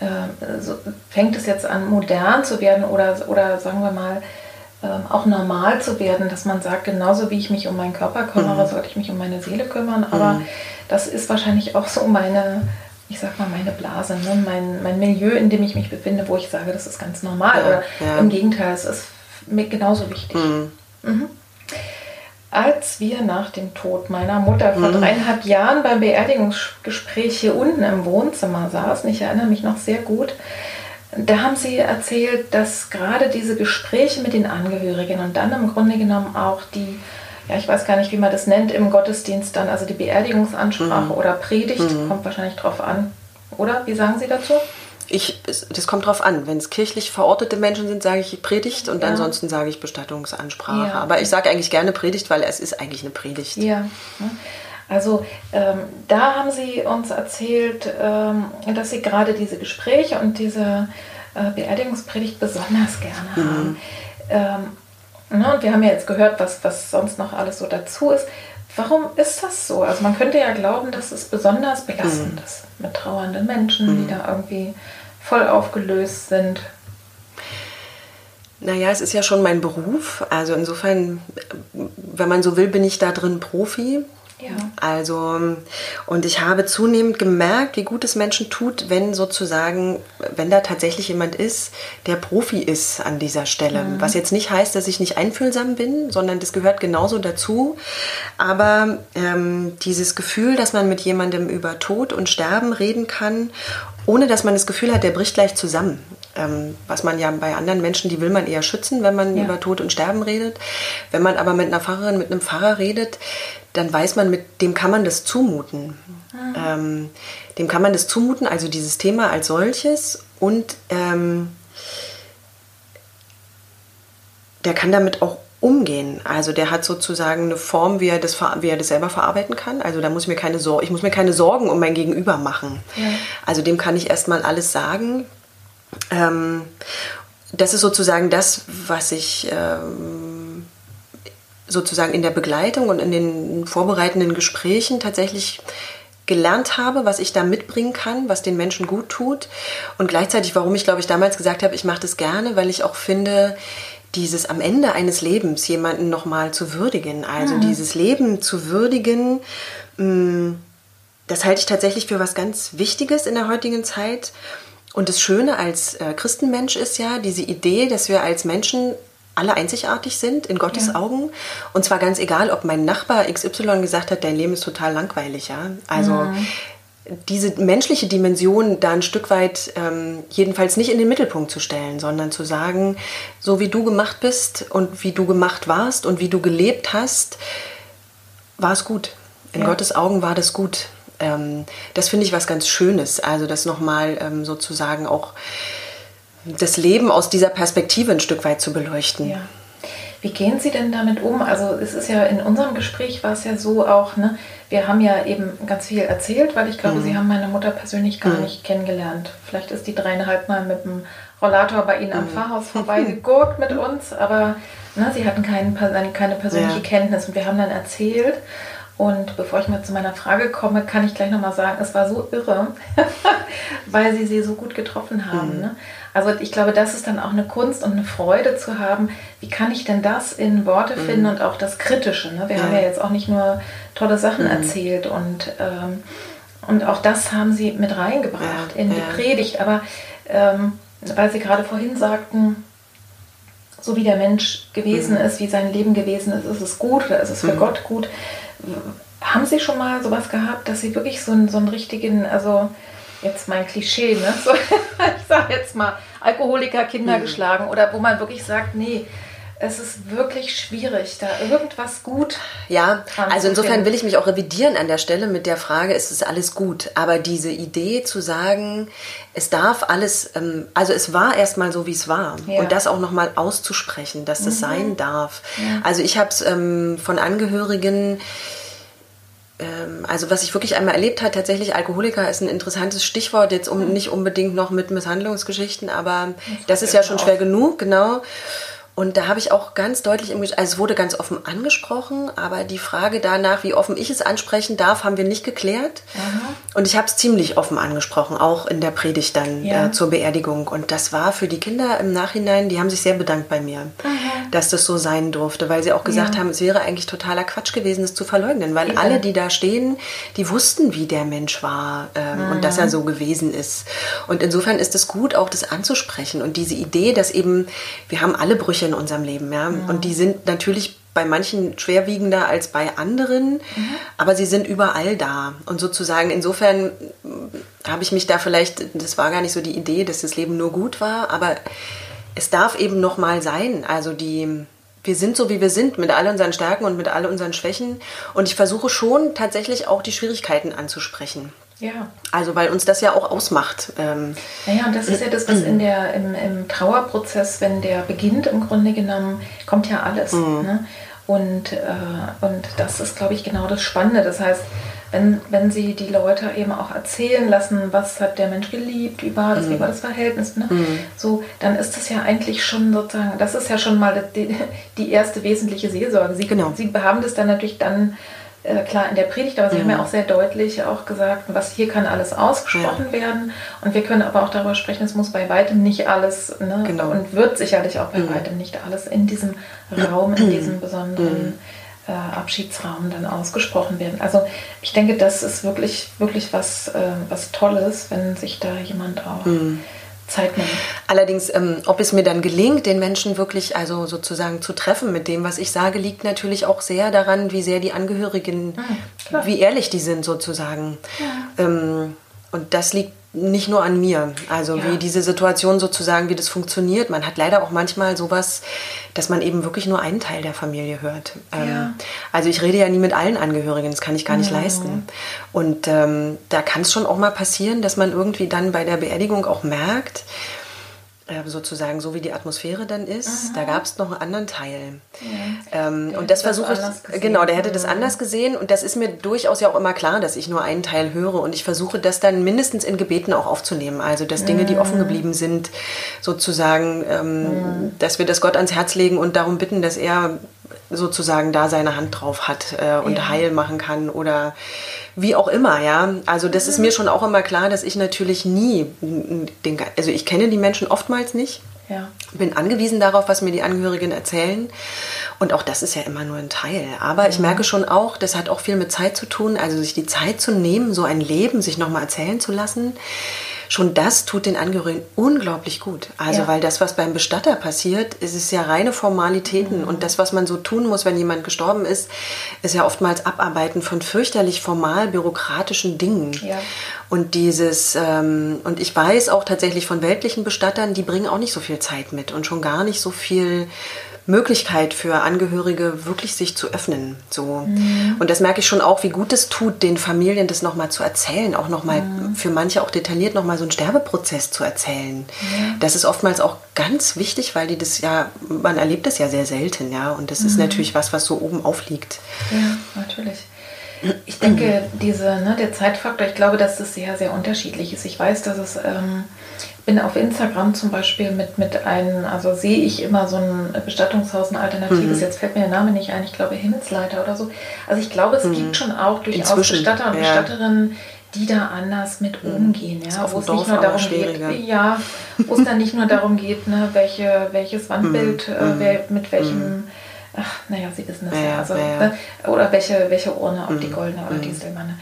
äh, so, fängt es jetzt an, modern zu werden oder, oder sagen wir mal, ähm, auch normal zu werden, dass man sagt, genauso wie ich mich um meinen Körper kümmere, mhm. sollte ich mich um meine Seele kümmern. Aber mhm. das ist wahrscheinlich auch so meine, ich sag mal, meine Blase, ne? mein, mein Milieu, in dem ich mich befinde, wo ich sage, das ist ganz normal. Ja, oder ja. im Gegenteil, es ist mir genauso wichtig. Mhm. Als wir nach dem Tod meiner Mutter vor mhm. dreieinhalb Jahren beim Beerdigungsgespräch hier unten im Wohnzimmer saßen, ich erinnere mich noch sehr gut, da haben sie erzählt, dass gerade diese Gespräche mit den Angehörigen und dann im Grunde genommen auch die, ja, ich weiß gar nicht, wie man das nennt, im Gottesdienst dann, also die Beerdigungsansprache mhm. oder Predigt, mhm. kommt wahrscheinlich drauf an. Oder? Wie sagen Sie dazu? Ich, das kommt drauf an. Wenn es kirchlich verortete Menschen sind, sage ich Predigt und ja. ansonsten sage ich Bestattungsansprache. Ja. Aber ich sage eigentlich gerne Predigt, weil es ist eigentlich eine Predigt. Ja. Also ähm, da haben Sie uns erzählt, ähm, dass Sie gerade diese Gespräche und diese äh, Beerdigungspredigt besonders gerne mhm. haben. Ähm, ne, und wir haben ja jetzt gehört, was, was sonst noch alles so dazu ist. Warum ist das so? Also man könnte ja glauben, dass es besonders belastend mhm. ist mit trauernden Menschen, mhm. die da irgendwie voll aufgelöst sind? Naja, es ist ja schon mein Beruf. Also insofern, wenn man so will, bin ich da drin Profi. Ja. Also, und ich habe zunehmend gemerkt, wie gut es Menschen tut, wenn sozusagen, wenn da tatsächlich jemand ist, der Profi ist an dieser Stelle. Mhm. Was jetzt nicht heißt, dass ich nicht einfühlsam bin, sondern das gehört genauso dazu. Aber ähm, dieses Gefühl, dass man mit jemandem über Tod und Sterben reden kann, ohne dass man das Gefühl hat, der bricht gleich zusammen. Ähm, was man ja bei anderen Menschen, die will man eher schützen, wenn man ja. über Tod und Sterben redet. Wenn man aber mit einer Pfarrerin, mit einem Pfarrer redet, dann weiß man, mit dem kann man das zumuten. Mhm. Ähm, dem kann man das zumuten, also dieses Thema als solches. Und ähm, der kann damit auch umgehen. Also der hat sozusagen eine Form, wie er das, wie er das selber verarbeiten kann. Also da muss ich mir keine Sorgen, ich muss mir keine Sorgen um mein Gegenüber machen. Ja. Also dem kann ich erstmal alles sagen. Ähm, das ist sozusagen das, was ich ähm, sozusagen in der Begleitung und in den vorbereitenden Gesprächen tatsächlich gelernt habe, was ich da mitbringen kann, was den Menschen gut tut. Und gleichzeitig, warum ich, glaube ich, damals gesagt habe, ich mache das gerne, weil ich auch finde, dieses am Ende eines Lebens jemanden nochmal zu würdigen, also mhm. dieses Leben zu würdigen, mm, das halte ich tatsächlich für was ganz Wichtiges in der heutigen Zeit. Und das Schöne als äh, Christenmensch ist ja diese Idee, dass wir als Menschen alle einzigartig sind in Gottes ja. Augen. Und zwar ganz egal, ob mein Nachbar XY gesagt hat, dein Leben ist total langweilig. Ja? Also mhm. diese menschliche Dimension da ein Stück weit ähm, jedenfalls nicht in den Mittelpunkt zu stellen, sondern zu sagen, so wie du gemacht bist und wie du gemacht warst und wie du gelebt hast, war es gut. In ja. Gottes Augen war das gut. Ähm, das finde ich was ganz Schönes. Also das nochmal ähm, sozusagen auch das Leben aus dieser Perspektive ein Stück weit zu beleuchten. Ja. Wie gehen Sie denn damit um? Also es ist ja in unserem Gespräch war es ja so auch, ne, wir haben ja eben ganz viel erzählt, weil ich glaube, mhm. Sie haben meine Mutter persönlich gar mhm. nicht kennengelernt. Vielleicht ist die dreieinhalb Mal mit dem Rollator bei Ihnen am mhm. Pfarrhaus vorbeigegurkt mit uns, aber ne, Sie hatten kein, keine persönliche ja. Kenntnis und wir haben dann erzählt und bevor ich mal zu meiner Frage komme, kann ich gleich nochmal sagen, es war so irre, weil sie sie so gut getroffen haben. Mhm. Ne? Also ich glaube, das ist dann auch eine Kunst und eine Freude zu haben. Wie kann ich denn das in Worte mhm. finden und auch das Kritische? Ne? Wir ja. haben ja jetzt auch nicht nur tolle Sachen mhm. erzählt und, ähm, und auch das haben sie mit reingebracht ja. in die. Predigt. Aber ähm, weil Sie gerade vorhin sagten, so wie der Mensch gewesen mhm. ist, wie sein Leben gewesen ist, ist es gut oder ist es für mhm. Gott gut? Haben Sie schon mal sowas gehabt, dass Sie wirklich so einen, so einen richtigen, also jetzt mein Klischee, ne? So, ich sage jetzt mal, Alkoholiker, Kinder mhm. geschlagen oder wo man wirklich sagt, nee, es ist wirklich schwierig, da irgendwas gut. Ja, also insofern will ich mich auch revidieren an der Stelle mit der Frage, ist es alles gut? Aber diese Idee zu sagen, es darf alles, ähm, also es war erstmal so, wie es war. Ja. Und das auch nochmal auszusprechen, dass das mhm. sein darf. Ja. Also ich habe es ähm, von Angehörigen also was ich wirklich einmal erlebt habe, tatsächlich Alkoholiker ist ein interessantes Stichwort, jetzt um, mhm. nicht unbedingt noch mit Misshandlungsgeschichten, aber das, das ist ja schon schwer genug, genau. Und da habe ich auch ganz deutlich, im, also es wurde ganz offen angesprochen, aber die Frage danach, wie offen ich es ansprechen darf, haben wir nicht geklärt. Aha. Und ich habe es ziemlich offen angesprochen, auch in der Predigt dann ja. äh, zur Beerdigung. Und das war für die Kinder im Nachhinein, die haben sich sehr bedankt bei mir, Aha. dass das so sein durfte, weil sie auch gesagt ja. haben, es wäre eigentlich totaler Quatsch gewesen, es zu verleugnen, weil ja. alle, die da stehen, die wussten, wie der Mensch war ähm, und dass er so gewesen ist. Und insofern ist es gut, auch das anzusprechen und diese Idee, dass eben, wir haben alle Brüche in unserem Leben. Ja? Mhm. Und die sind natürlich bei manchen schwerwiegender als bei anderen, mhm. aber sie sind überall da. Und sozusagen insofern habe ich mich da vielleicht, das war gar nicht so die Idee, dass das Leben nur gut war, aber es darf eben noch mal sein. Also die, wir sind so, wie wir sind, mit all unseren Stärken und mit all unseren Schwächen. Und ich versuche schon tatsächlich auch die Schwierigkeiten anzusprechen. Ja. Also weil uns das ja auch ausmacht. Ähm, naja, und das ist ja das, was in der, im, im Trauerprozess, wenn der beginnt, im Grunde genommen, kommt ja alles. Mhm. Ne? Und, äh, und das ist, glaube ich, genau das Spannende. Das heißt, wenn, wenn sie die Leute eben auch erzählen lassen, was hat der Mensch geliebt, wie war das, mhm. wie war das Verhältnis, ne? Mhm. so, dann ist das ja eigentlich schon sozusagen, das ist ja schon mal die, die erste wesentliche Seelsorge. Sie, genau. sie haben das dann natürlich dann äh, klar in der Predigt, aber Sie mhm. haben ja mhm. auch sehr deutlich auch gesagt, was hier kann alles ausgesprochen ja. werden. Und wir können aber auch darüber sprechen, es muss bei weitem nicht alles, ne, genau. und wird sicherlich auch bei mhm. weitem nicht alles in diesem Raum, in diesem besonderen mhm. äh, Abschiedsraum dann ausgesprochen werden. Also ich denke, das ist wirklich, wirklich was, äh, was Tolles, wenn sich da jemand auch mhm. Zeit nehmen. Allerdings, ähm, ob es mir dann gelingt, den Menschen wirklich also sozusagen zu treffen mit dem, was ich sage, liegt natürlich auch sehr daran, wie sehr die Angehörigen, mhm, wie ehrlich die sind sozusagen. Ja. Ähm, und das liegt nicht nur an mir. Also ja. wie diese Situation sozusagen, wie das funktioniert. Man hat leider auch manchmal sowas, dass man eben wirklich nur einen Teil der Familie hört. Ähm, ja. also ich rede ja nie mit allen Angehörigen, das kann ich gar nicht ja. leisten. Und ähm, da kann es schon auch mal passieren, dass man irgendwie dann bei der Beerdigung auch merkt, sozusagen so wie die Atmosphäre dann ist. Aha. Da gab es noch einen anderen Teil. Ja. Ähm, und das versuche ich, genau, der hätte das anders gesehen und das ist mir durchaus ja auch immer klar, dass ich nur einen Teil höre und ich versuche das dann mindestens in Gebeten auch aufzunehmen. Also dass Dinge, die offen geblieben sind, sozusagen, ähm, mhm. dass wir das Gott ans Herz legen und darum bitten, dass er sozusagen da seine Hand drauf hat äh, und ja. heil machen kann oder wie auch immer, ja. Also das ist mir schon auch immer klar, dass ich natürlich nie, den, also ich kenne die Menschen oftmals nicht. Ja. Bin angewiesen darauf, was mir die Angehörigen erzählen. Und auch das ist ja immer nur ein Teil. Aber ich merke schon auch, das hat auch viel mit Zeit zu tun. Also sich die Zeit zu nehmen, so ein Leben sich nochmal erzählen zu lassen schon das tut den Angehörigen unglaublich gut. Also, ja. weil das, was beim Bestatter passiert, ist es ja reine Formalitäten. Mhm. Und das, was man so tun muss, wenn jemand gestorben ist, ist ja oftmals Abarbeiten von fürchterlich formal bürokratischen Dingen. Ja. Und dieses, ähm, und ich weiß auch tatsächlich von weltlichen Bestattern, die bringen auch nicht so viel Zeit mit und schon gar nicht so viel Möglichkeit für Angehörige, wirklich sich zu öffnen. So. Mhm. Und das merke ich schon auch, wie gut es tut, den Familien das nochmal zu erzählen, auch nochmal mhm. für manche auch detailliert nochmal so einen Sterbeprozess zu erzählen. Mhm. Das ist oftmals auch ganz wichtig, weil die das ja, man erlebt das ja sehr selten, ja. Und das ist mhm. natürlich was, was so oben aufliegt. Ja, natürlich. Ich denke, diese, ne, der Zeitfaktor, ich glaube, dass das sehr, sehr unterschiedlich ist. Ich weiß, dass es ähm, bin auf Instagram zum Beispiel mit, mit einem, also sehe ich immer so ein Bestattungshaus, ein alternatives, mhm. jetzt fällt mir der Name nicht ein, ich glaube Himmelsleiter oder so. Also ich glaube, es mhm. gibt schon auch durchaus Inzwischen, Bestatter und ja. Bestatterinnen, die da anders mit mhm. umgehen, ja, wo es nicht nur darum geht, ja, wo es dann nicht nur darum geht, ne, welche, welches Wandbild, mhm. äh, wer, mit welchem mhm. ach, naja, Sie wissen das ja, ja also, ja. Ne, oder welche, welche Urne, ob die goldene oder die silberne.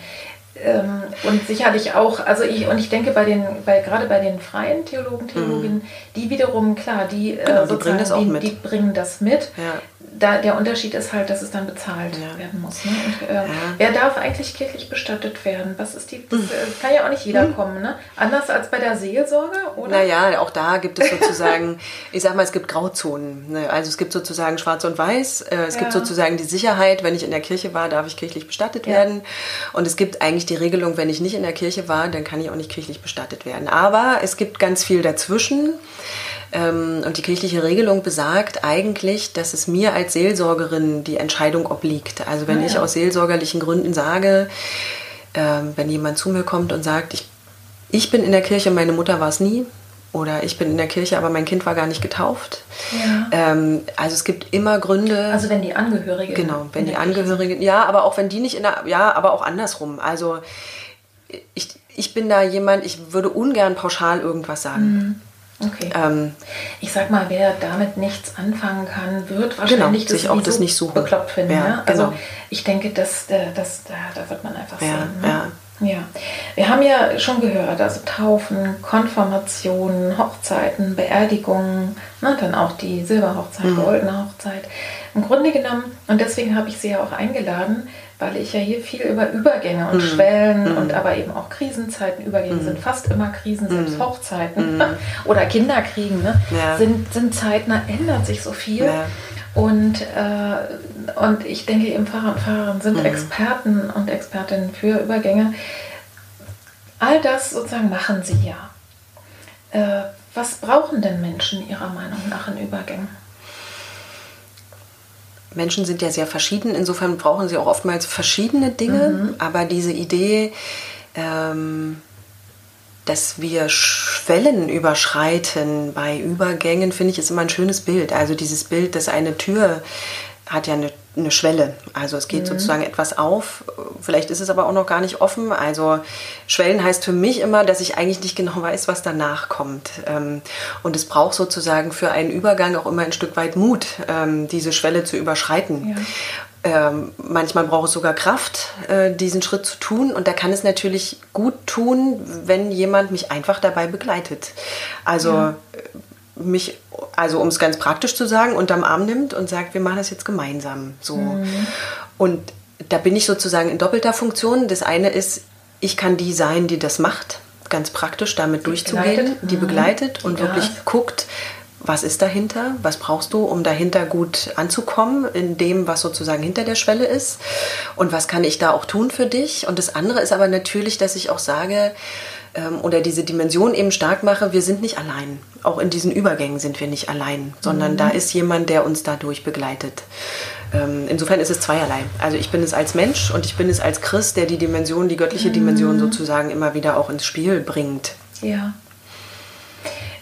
Ähm, und sicherlich auch, also ich, und ich denke bei den, bei, gerade bei den freien Theologen, Theologinnen, mhm. die wiederum, klar, die, äh, genau, die, bringen, das die, die, bringen das mit. Ja da, der Unterschied ist halt, dass es dann bezahlt ja. werden muss. Ne? Und, äh, ja. Wer darf eigentlich kirchlich bestattet werden? Was ist die? Das, äh, kann ja auch nicht jeder mhm. kommen, ne? Anders als bei der Seelsorge, oder? Naja, auch da gibt es sozusagen, ich sag mal, es gibt Grauzonen. Ne? Also es gibt sozusagen Schwarz und Weiß. Äh, es ja. gibt sozusagen die Sicherheit, wenn ich in der Kirche war, darf ich kirchlich bestattet werden. Und es gibt eigentlich die Regelung, wenn ich nicht in der Kirche war, dann kann ich auch nicht kirchlich bestattet werden. Aber es gibt ganz viel dazwischen. Ähm, und die kirchliche Regelung besagt eigentlich, dass es mir als Seelsorgerin die Entscheidung obliegt. Also wenn ah, ja. ich aus seelsorgerlichen Gründen sage, ähm, wenn jemand zu mir kommt und sagt, ich, ich bin in der Kirche, meine Mutter war es nie, oder ich bin in der Kirche, aber mein Kind war gar nicht getauft. Ja. Ähm, also es gibt immer Gründe. Also wenn die Angehörigen. Genau, wenn die Angehörigen. Ja, aber auch wenn die nicht in der. Ja, aber auch andersrum. Also ich, ich bin da jemand, ich würde ungern pauschal irgendwas sagen. Mhm. Okay. Ähm, ich sag mal, wer damit nichts anfangen kann, wird wahrscheinlich genau, das, auch das nicht so bekloppt finden. Ja, ne? Also genau. ich denke, das, das, da, da wird man einfach ja, sehen. Ne? Ja. Ja, wir haben ja schon gehört, also Taufen, Konfirmationen, Hochzeiten, Beerdigungen, ne, dann auch die Silberhochzeit, mhm. goldene Hochzeit. Im Grunde genommen, und deswegen habe ich Sie ja auch eingeladen, weil ich ja hier viel über Übergänge und mhm. Schwellen mhm. und aber eben auch Krisenzeiten, Übergänge mhm. sind fast immer Krisen, selbst. Hochzeiten oder Kinderkriegen, ne, ja. sind, sind Zeiten, da ändert sich so viel. Ja. Und, äh, und ich denke, eben Pfarrer und Pfarrerinnen sind. Experten und Expertinnen für Übergänge. All das sozusagen machen sie ja. Äh, was brauchen denn Menschen Ihrer Meinung nach in Übergängen? Menschen sind ja sehr verschieden, insofern brauchen sie auch oftmals verschiedene Dinge, mhm. aber diese Idee, ähm, dass wir Schwellen überschreiten bei Übergängen, finde ich, ist immer ein schönes Bild. Also dieses Bild, dass eine Tür hat ja eine, eine Schwelle. Also es geht mhm. sozusagen etwas auf. Vielleicht ist es aber auch noch gar nicht offen. Also Schwellen heißt für mich immer, dass ich eigentlich nicht genau weiß, was danach kommt. Ähm, und es braucht sozusagen für einen Übergang auch immer ein Stück weit Mut, ähm, diese Schwelle zu überschreiten. Ja. Ähm, manchmal braucht es sogar Kraft, äh, diesen Schritt zu tun. Und da kann es natürlich gut tun, wenn jemand mich einfach dabei begleitet. Also ja. Mich, also um es ganz praktisch zu sagen, unterm Arm nimmt und sagt, wir machen das jetzt gemeinsam. So. Mhm. Und da bin ich sozusagen in doppelter Funktion. Das eine ist, ich kann die sein, die das macht, ganz praktisch damit die durchzugehen, begleitet. die begleitet und die wirklich guckt, was ist dahinter, was brauchst du, um dahinter gut anzukommen, in dem, was sozusagen hinter der Schwelle ist und was kann ich da auch tun für dich. Und das andere ist aber natürlich, dass ich auch sage, ähm, oder diese Dimension eben stark mache, wir sind nicht allein. Auch in diesen Übergängen sind wir nicht allein, sondern mhm. da ist jemand, der uns dadurch begleitet. Ähm, insofern ist es zweierlei. Also ich bin es als Mensch und ich bin es als Christ, der die Dimension, die göttliche mhm. Dimension sozusagen immer wieder auch ins Spiel bringt. Ja.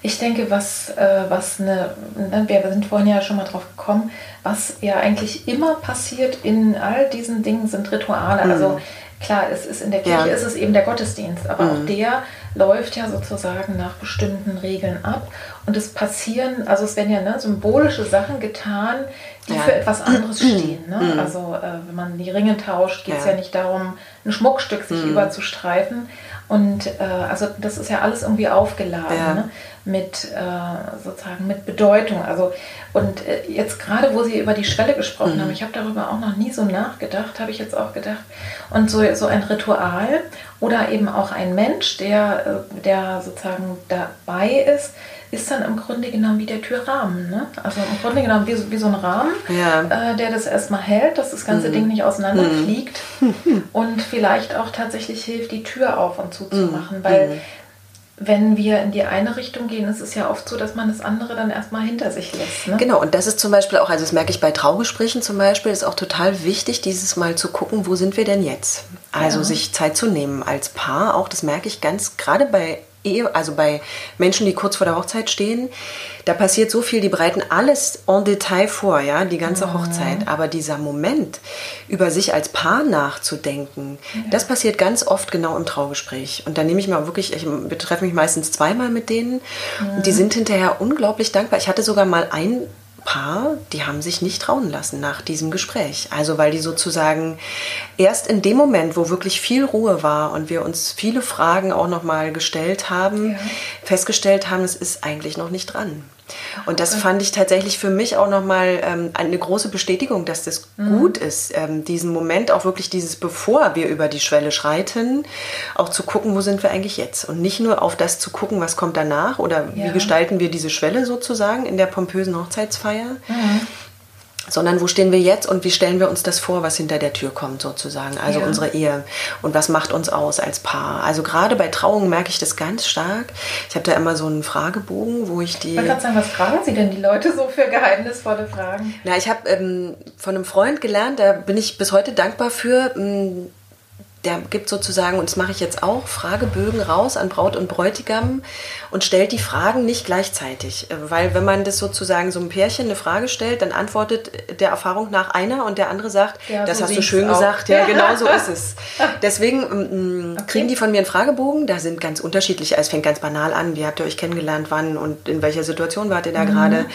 Ich denke, was, äh, was eine, ne, wir sind vorhin ja schon mal drauf gekommen, was ja eigentlich immer passiert in all diesen Dingen sind Rituale. Mhm. Also klar, es ist in der Kirche ja. ist es eben der Gottesdienst, aber mhm. auch der läuft ja sozusagen nach bestimmten Regeln ab. Und es passieren, also es werden ja ne, symbolische Sachen getan, die ja. für etwas anderes stehen. Ne? Mhm. Also äh, wenn man die Ringe tauscht, geht es ja. ja. nicht darum, ein Schmuckstück sich mhm. überzustreifen. Und äh, also das ist ja alles irgendwie aufgeladen. Ja. Ne? mit äh, sozusagen mit Bedeutung. Also und äh, jetzt gerade, wo Sie über die Schwelle gesprochen mhm. haben, ich habe darüber auch noch nie so nachgedacht, habe ich jetzt auch gedacht. Und so, so ein Ritual oder eben auch ein Mensch, der, äh, der sozusagen dabei ist, ist dann im Grunde genommen wie der Türrahmen. Ne? Also im Grunde genommen wie, wie so ein Rahmen, ja. äh, der das erstmal hält, dass das ganze mhm. Ding nicht auseinanderfliegt mhm. und vielleicht auch tatsächlich hilft, die Tür auf und zu zu mhm. machen. Weil mhm wenn wir in die eine Richtung gehen, ist es ja oft so, dass man das andere dann erstmal hinter sich lässt. Ne? Genau, und das ist zum Beispiel auch, also das merke ich bei Traugesprächen zum Beispiel, ist auch total wichtig, dieses Mal zu gucken, wo sind wir denn jetzt? Also ja. sich Zeit zu nehmen als Paar, auch das merke ich ganz, gerade bei also bei Menschen, die kurz vor der Hochzeit stehen, da passiert so viel, die bereiten alles en Detail vor, ja, die ganze mhm. Hochzeit. Aber dieser Moment, über sich als Paar nachzudenken, ja. das passiert ganz oft genau im Traugespräch. Und da nehme ich mal wirklich, ich betreffe mich meistens zweimal mit denen. Mhm. Und die sind hinterher unglaublich dankbar. Ich hatte sogar mal ein Paar, die haben sich nicht trauen lassen nach diesem Gespräch. Also weil die sozusagen erst in dem Moment, wo wirklich viel Ruhe war und wir uns viele Fragen auch nochmal gestellt haben, ja. festgestellt haben, es ist eigentlich noch nicht dran. Und das fand ich tatsächlich für mich auch nochmal ähm, eine große Bestätigung, dass das mhm. gut ist, ähm, diesen Moment auch wirklich dieses, bevor wir über die Schwelle schreiten, auch zu gucken, wo sind wir eigentlich jetzt. Und nicht nur auf das zu gucken, was kommt danach oder ja. wie gestalten wir diese Schwelle sozusagen in der pompösen Hochzeitsfeier. Mhm sondern wo stehen wir jetzt und wie stellen wir uns das vor, was hinter der Tür kommt sozusagen, also ja. unsere Ehe und was macht uns aus als Paar. Also gerade bei Trauungen merke ich das ganz stark. Ich habe da immer so einen Fragebogen, wo ich die... Ich wollte gerade sagen, was fragen Sie denn die Leute so für geheimnisvolle Fragen? Na, ich habe ähm, von einem Freund gelernt, da bin ich bis heute dankbar für, ähm, der gibt sozusagen, und das mache ich jetzt auch, Fragebögen raus an Braut und Bräutigam und stellt die Fragen nicht gleichzeitig. Äh, weil wenn man das sozusagen so ein Pärchen eine Frage stellt, dann antwortet der Erfahrung nach einer und der andere sagt, ja, das so hast du schön auch. gesagt, ja, genau so ist es. Deswegen mm, okay. kriegen die von mir einen Fragebogen, da sind ganz unterschiedliche, es fängt ganz banal an, wie habt ihr euch kennengelernt, wann und in welcher Situation wart ihr da mhm. gerade.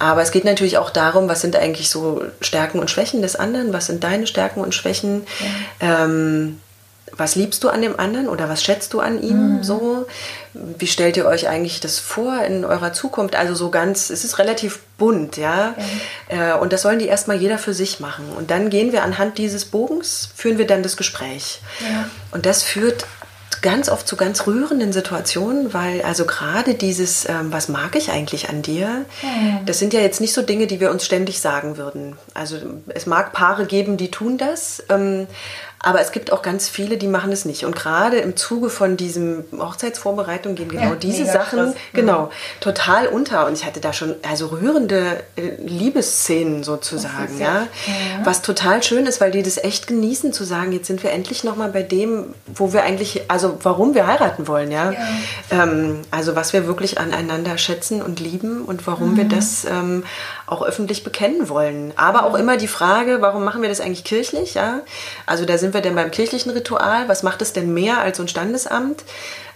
Aber es geht natürlich auch darum, was sind eigentlich so Stärken und Schwächen des anderen, was sind deine Stärken und Schwächen. Ja. Ähm, was liebst du an dem anderen oder was schätzt du an ihm mhm. so? Wie stellt ihr euch eigentlich das vor in eurer Zukunft? Also so ganz, es ist relativ bunt, ja. ja. Äh, und das sollen die erstmal jeder für sich machen. Und dann gehen wir anhand dieses Bogens, führen wir dann das Gespräch. Ja. Und das führt ganz oft zu ganz rührenden Situationen, weil also gerade dieses, ähm, was mag ich eigentlich an dir, mhm. das sind ja jetzt nicht so Dinge, die wir uns ständig sagen würden. Also es mag Paare geben, die tun das, ähm, aber es gibt auch ganz viele, die machen es nicht. Und gerade im Zuge von diesem Hochzeitsvorbereitung gehen genau ja, diese Sachen krass. genau mhm. total unter. Und ich hatte da schon also rührende äh, Liebesszenen sozusagen, ja. ja. Was total schön ist, weil die das echt genießen zu sagen, jetzt sind wir endlich noch mal bei dem, wo wir eigentlich, also warum wir heiraten wollen, ja. ja. Ähm, also was wir wirklich aneinander schätzen und lieben und warum mhm. wir das ähm, auch öffentlich bekennen wollen. Aber auch immer die Frage, warum machen wir das eigentlich kirchlich, ja? Also da sind sind wir denn beim kirchlichen Ritual? Was macht es denn mehr als so ein Standesamt?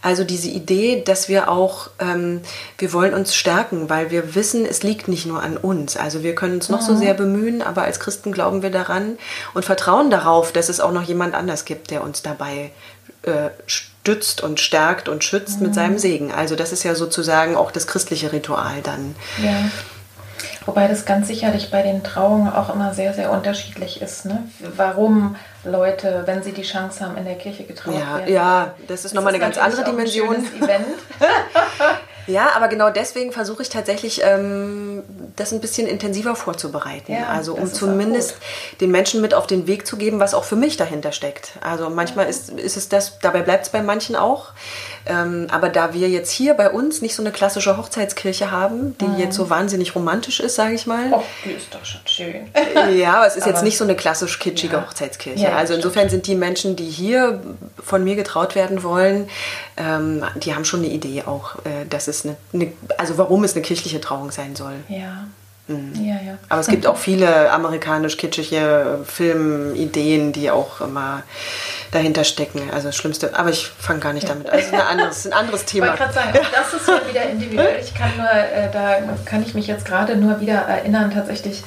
Also diese Idee, dass wir auch, ähm, wir wollen uns stärken, weil wir wissen, es liegt nicht nur an uns. Also wir können uns noch mhm. so sehr bemühen, aber als Christen glauben wir daran und vertrauen darauf, dass es auch noch jemand anders gibt, der uns dabei äh, stützt und stärkt und schützt mhm. mit seinem Segen. Also das ist ja sozusagen auch das christliche Ritual dann. Ja. Wobei das ganz sicherlich bei den Trauungen auch immer sehr, sehr unterschiedlich ist. Ne? Warum Leute, wenn sie die Chance haben, in der Kirche getraut ja, werden. Ja, das ist nochmal eine ganz andere Dimension. Ein Event. Ja, aber genau deswegen versuche ich tatsächlich, ähm, das ein bisschen intensiver vorzubereiten. Ja, also um zumindest den Menschen mit auf den Weg zu geben, was auch für mich dahinter steckt. Also manchmal ja. ist, ist es das, dabei bleibt es bei manchen auch. Ähm, aber da wir jetzt hier bei uns nicht so eine klassische Hochzeitskirche haben, die mhm. jetzt so wahnsinnig romantisch ist, sage ich mal. Oh, die ist doch schon schön. ja, aber es ist aber jetzt nicht so eine klassisch kitschige ja. Hochzeitskirche. Ja, also insofern stimmt. sind die Menschen, die hier von mir getraut werden wollen, ähm, die haben schon eine Idee auch, äh, dass es eine, eine, also warum es eine kirchliche Trauung sein soll. Ja. Mhm. Ja, ja. Aber es gibt auch viele amerikanisch-kitschige Filmideen, die auch immer dahinter stecken. Also das Schlimmste. Aber ich fange gar nicht damit an. Also ein anderes, ein anderes Thema. Ich wollte gerade sagen, das ist ja wieder individuell. Ich kann nur, äh, da kann ich mich jetzt gerade nur wieder erinnern, tatsächlich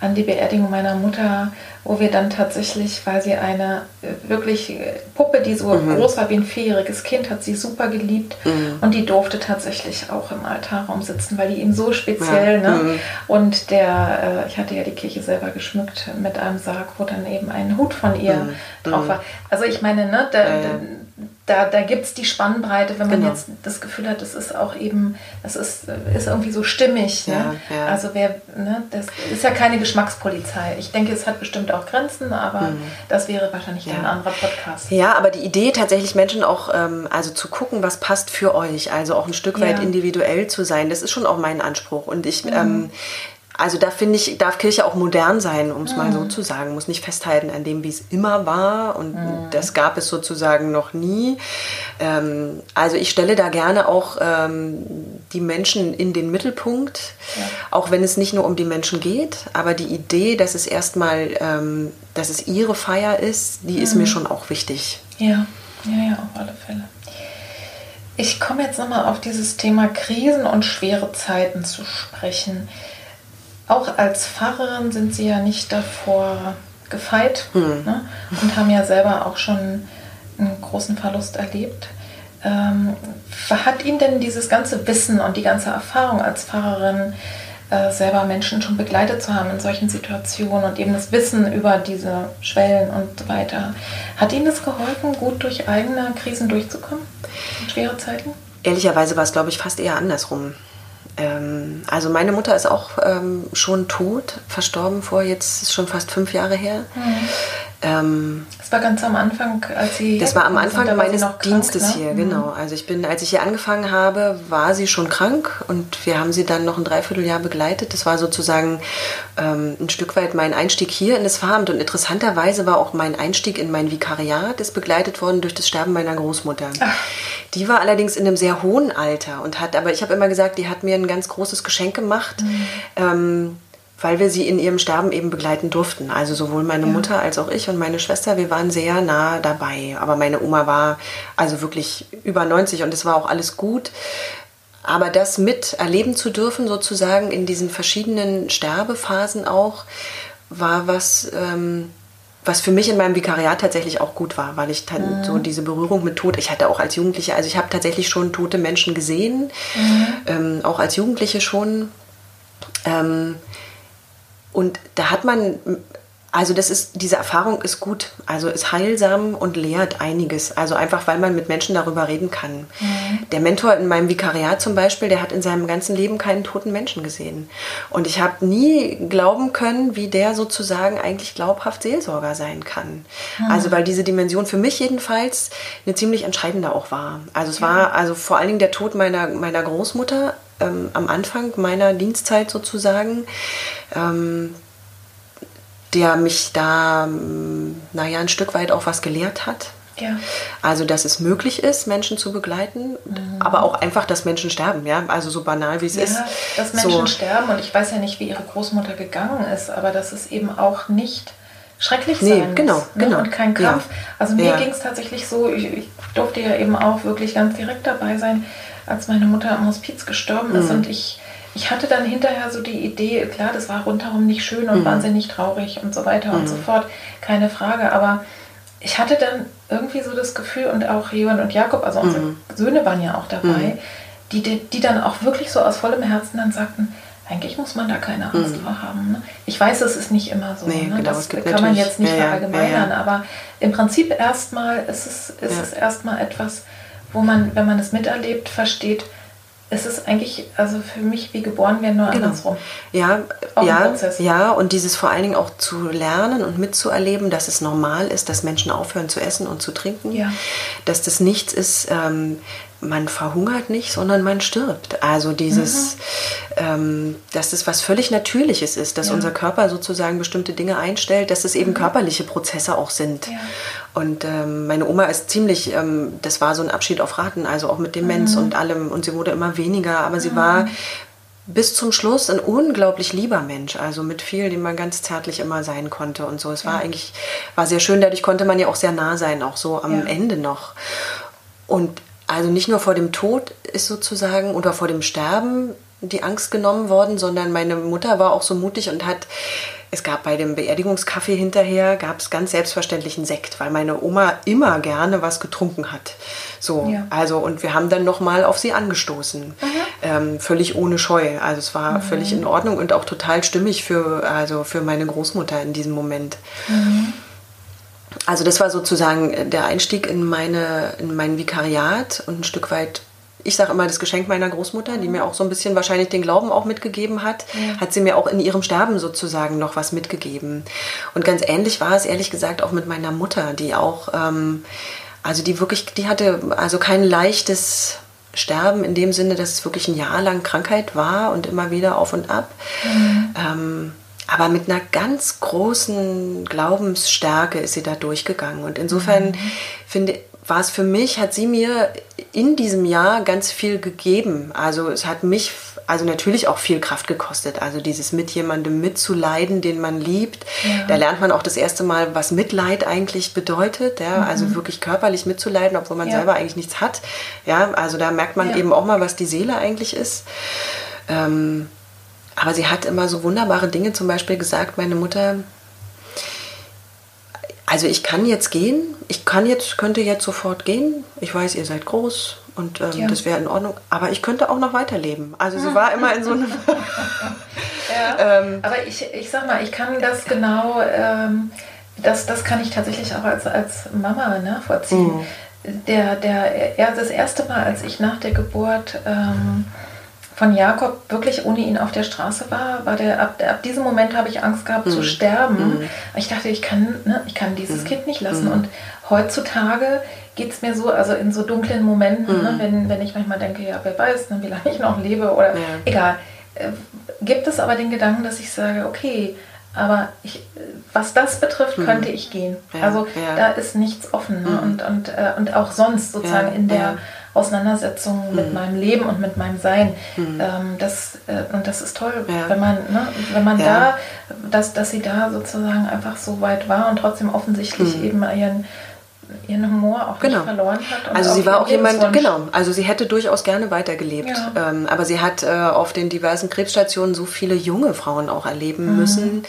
an die Beerdigung meiner Mutter, wo wir dann tatsächlich, weil sie eine äh, wirklich äh, Puppe, die so mhm. groß war wie ein vierjähriges Kind, hat sie super geliebt mhm. und die durfte tatsächlich auch im Altarraum sitzen, weil die ihm so speziell, ja. ne? Mhm. Und der, äh, ich hatte ja die Kirche selber geschmückt mit einem Sarg, wo dann eben ein Hut von ihr mhm. drauf mhm. war. Also ich meine, ne, ja, ja da, da gibt es die Spannbreite, wenn man genau. jetzt das Gefühl hat, das ist auch eben, das ist, ist irgendwie so stimmig. Ne? Ja. Also wer, ne, das ist ja keine Geschmackspolizei. Ich denke, es hat bestimmt auch Grenzen, aber mhm. das wäre wahrscheinlich ja. ein anderer Podcast. Ja, aber die Idee tatsächlich Menschen auch, ähm, also zu gucken, was passt für euch, also auch ein Stück weit individuell zu sein, das ist schon auch mein Anspruch. Und ich mhm. ähm, also da finde ich, darf Kirche auch modern sein, um es mhm. mal so mhm. zu sagen. Muss nicht festhalten an dem, wie es immer war. Und mhm. das gab es sozusagen noch nie. Ähm, also ich stelle da gerne auch ähm, die Menschen in den Mittelpunkt, ja. auch wenn es nicht nur um die Menschen geht. Aber die Idee, dass es erstmal, ähm, dass es ihre Feier ist, die mhm. ist mir mhm. schon auch wichtig. Ja, ja, ja, auf alle Fälle. Ich komme jetzt nochmal auf dieses Thema Krisen und schwere Zeiten zu sprechen. Auch als Pfarrerin sind Sie ja nicht davor gefeit mhm. ne? und haben ja selber auch schon einen großen Verlust erlebt. Ähm, hat Ihnen denn dieses ganze Wissen und die ganze Erfahrung als Pfarrerin, äh, selber Menschen schon begleitet zu haben in solchen Situationen und eben das Wissen über diese Schwellen und so weiter, hat Ihnen das geholfen, gut durch eigene Krisen durchzukommen, in schwere Zeiten? Ehrlicherweise war es, glaube ich, fast eher andersrum. Ähm, also meine Mutter ist auch ähm, schon tot, verstorben vor jetzt schon fast fünf Jahre her. Mhm. Ähm, das war ganz am Anfang, als Sie. Das war am Anfang sind, meines Dienstes krank, ne? hier, mhm. genau. Also ich bin, als ich hier angefangen habe, war sie schon krank und wir haben sie dann noch ein Dreivierteljahr begleitet. Das war sozusagen ähm, ein Stück weit mein Einstieg hier in das Pfarramt und interessanterweise war auch mein Einstieg in mein Vikariat ist begleitet worden durch das Sterben meiner Großmutter. Ach. Die war allerdings in einem sehr hohen Alter und hat, aber ich habe immer gesagt, die hat mir ein ganz großes Geschenk gemacht. Mhm. Ähm, weil wir sie in ihrem Sterben eben begleiten durften. Also sowohl meine ja. Mutter als auch ich und meine Schwester, wir waren sehr nah dabei. Aber meine Oma war also wirklich über 90 und es war auch alles gut. Aber das mit erleben zu dürfen, sozusagen in diesen verschiedenen Sterbephasen auch, war was, ähm, was für mich in meinem Vikariat tatsächlich auch gut war, weil ich dann mhm. so diese Berührung mit Tod, ich hatte auch als Jugendliche, also ich habe tatsächlich schon tote Menschen gesehen, mhm. ähm, auch als Jugendliche schon. Ähm, und da hat man, also das ist, diese Erfahrung ist gut, also ist heilsam und lehrt einiges. Also einfach, weil man mit Menschen darüber reden kann. Mhm. Der Mentor in meinem Vikariat zum Beispiel, der hat in seinem ganzen Leben keinen toten Menschen gesehen. Und ich habe nie glauben können, wie der sozusagen eigentlich glaubhaft Seelsorger sein kann. Mhm. Also weil diese Dimension für mich jedenfalls eine ziemlich entscheidende auch war. Also es war also vor allen Dingen der Tod meiner, meiner Großmutter ähm, am Anfang meiner Dienstzeit sozusagen, ähm, der mich da, ähm, naja, ein Stück weit auch was gelehrt hat. Ja. Also, dass es möglich ist, Menschen zu begleiten, mhm. aber auch einfach, dass Menschen sterben, ja. Also so banal wie es ja, ist. Dass Menschen so. sterben und ich weiß ja nicht, wie ihre Großmutter gegangen ist, aber dass es eben auch nicht schrecklich nee, sein genau, muss, ne? genau. und kein Kampf. Ja. Also mir ja. ging es tatsächlich so, ich, ich, durfte ja eben auch wirklich ganz direkt dabei sein als meine Mutter am Hospiz gestorben ist. Mhm. Und ich, ich hatte dann hinterher so die Idee, klar, das war rundherum nicht schön und mhm. wahnsinnig traurig und so weiter mhm. und so fort, keine Frage. Aber ich hatte dann irgendwie so das Gefühl, und auch Johann und Jakob, also unsere mhm. Söhne waren ja auch dabei, mhm. die, die, die dann auch wirklich so aus vollem Herzen dann sagten, eigentlich muss man da keine Angst mhm. vor haben. Ne? Ich weiß, es ist nicht immer so. Nee, ne? genau, das kann man jetzt nicht ja, verallgemeinern, ja, ja. aber im Prinzip erstmal ist es, ist es erstmal etwas, wo man, wenn man es miterlebt, versteht, es ist eigentlich, also für mich wie geboren werden, nur genau. andersrum. Ja, ja, ja, und dieses vor allen Dingen auch zu lernen und mitzuerleben, dass es normal ist, dass Menschen aufhören zu essen und zu trinken. Ja. Dass das nichts ist, ähm, man verhungert nicht, sondern man stirbt. Also dieses, mhm. ähm, dass das was völlig Natürliches ist, dass ja. unser Körper sozusagen bestimmte Dinge einstellt, dass es eben mhm. körperliche Prozesse auch sind. Ja. Und ähm, meine Oma ist ziemlich, ähm, das war so ein Abschied auf Raten, also auch mit Demenz mhm. und allem. Und sie wurde immer weniger, aber sie war mhm. bis zum Schluss ein unglaublich lieber Mensch, also mit viel, dem man ganz zärtlich immer sein konnte und so. Es war eigentlich, war sehr schön, dadurch konnte man ja auch sehr nah sein, auch so am Ende noch. Und also nicht nur vor dem Tod ist sozusagen oder vor dem Sterben die Angst genommen worden, sondern meine Mutter war auch so mutig und hat es gab bei dem Beerdigungskaffee hinterher gab es ganz selbstverständlich einen Sekt, weil meine Oma immer gerne was getrunken hat. So, ja. also und wir haben dann noch mal auf sie angestoßen, ähm, völlig ohne Scheu. Also es war mhm. völlig in Ordnung und auch total stimmig für also für meine Großmutter in diesem Moment. Mhm. Also das war sozusagen der Einstieg in, meine, in mein Vikariat und ein Stück weit, ich sage immer, das Geschenk meiner Großmutter, die mir auch so ein bisschen wahrscheinlich den Glauben auch mitgegeben hat, ja. hat sie mir auch in ihrem Sterben sozusagen noch was mitgegeben. Und ganz ähnlich war es ehrlich gesagt auch mit meiner Mutter, die auch, ähm, also die wirklich, die hatte also kein leichtes Sterben in dem Sinne, dass es wirklich ein Jahr lang Krankheit war und immer wieder auf und ab. Mhm. Ähm, aber mit einer ganz großen Glaubensstärke ist sie da durchgegangen. Und insofern mhm. finde war es für mich, hat sie mir in diesem Jahr ganz viel gegeben. Also es hat mich, also natürlich auch viel Kraft gekostet. Also dieses mit jemandem mitzuleiden, den man liebt. Ja. Da lernt man auch das erste Mal, was Mitleid eigentlich bedeutet. Ja? Also mhm. Also wirklich körperlich mitzuleiden, obwohl man ja. selber eigentlich nichts hat. Ja, also da merkt man eben auch mal, was die Seele eigentlich ist. Ähm, aber sie hat immer so wunderbare Dinge zum Beispiel gesagt, meine Mutter. Also ich kann jetzt gehen, ich kann jetzt, könnte jetzt sofort gehen. Ich weiß, ihr seid groß und ähm, ja. das wäre in Ordnung. Aber ich könnte auch noch weiterleben. Also sie war immer in so einem. ja, ähm, aber ich, ich sag mal, ich kann das genau, ähm, das, das kann ich tatsächlich auch als, als Mama nachvollziehen. Mhm. Der, der, ja, das erste Mal, als ich nach der Geburt ähm, von Jakob wirklich ohne ihn auf der Straße war, war der ab, ab diesem Moment habe ich Angst gehabt mhm. zu sterben. Mhm. Ich dachte, ich kann, ne, ich kann dieses mhm. Kind nicht lassen. Mhm. Und heutzutage geht es mir so, also in so dunklen Momenten, ne, mhm. wenn, wenn ich manchmal denke, ja, wer weiß, ne, wie lange ich noch lebe oder ja. egal, äh, gibt es aber den Gedanken, dass ich sage, okay, aber ich, was das betrifft, mhm. könnte ich gehen. Ja, also ja. da ist nichts offen. Ne? Und, und, äh, und auch sonst sozusagen in der Auseinandersetzung mit mhm. meinem Leben und mit meinem Sein. Mhm. Ähm, das, äh, und das ist toll, ja. wenn man, ne, wenn man ja. da, dass, dass sie da sozusagen einfach so weit war und trotzdem offensichtlich mhm. eben ihren ihren Humor auch genau. verloren hat. also sie war auch jemand, genau, also sie hätte durchaus gerne weitergelebt. Ja. Ähm, aber sie hat äh, auf den diversen Krebsstationen so viele junge Frauen auch erleben mhm. müssen,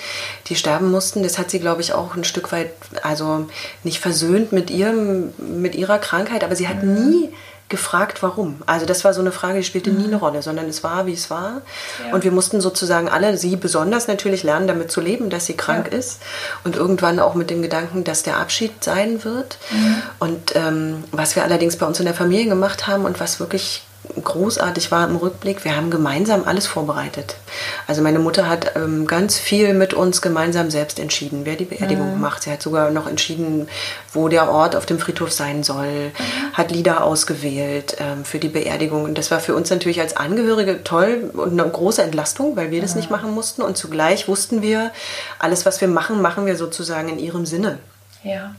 die sterben mussten. Das hat sie, glaube ich, auch ein Stück weit, also nicht versöhnt mit ihrem, mit ihrer Krankheit, aber sie hat mhm. nie gefragt, warum. Also das war so eine Frage, die spielte nie mhm. eine Rolle, sondern es war, wie es war. Ja. Und wir mussten sozusagen alle, sie besonders natürlich lernen, damit zu leben, dass sie krank ja. ist. Und irgendwann auch mit dem Gedanken, dass der Abschied sein wird. Mhm. Und ähm, was wir allerdings bei uns in der Familie gemacht haben und was wirklich großartig war im Rückblick, wir haben gemeinsam alles vorbereitet. Also meine Mutter hat ähm, ganz viel mit uns gemeinsam selbst entschieden, wer die Beerdigung mhm. macht. Sie hat sogar noch entschieden, wo der Ort auf dem Friedhof sein soll, mhm. hat Lieder ausgewählt ähm, für die Beerdigung. Und das war für uns natürlich als Angehörige toll und eine große Entlastung, weil wir das nicht machen mussten. Und zugleich wussten wir, alles, was wir machen, machen wir sozusagen in ihrem Sinne. Ja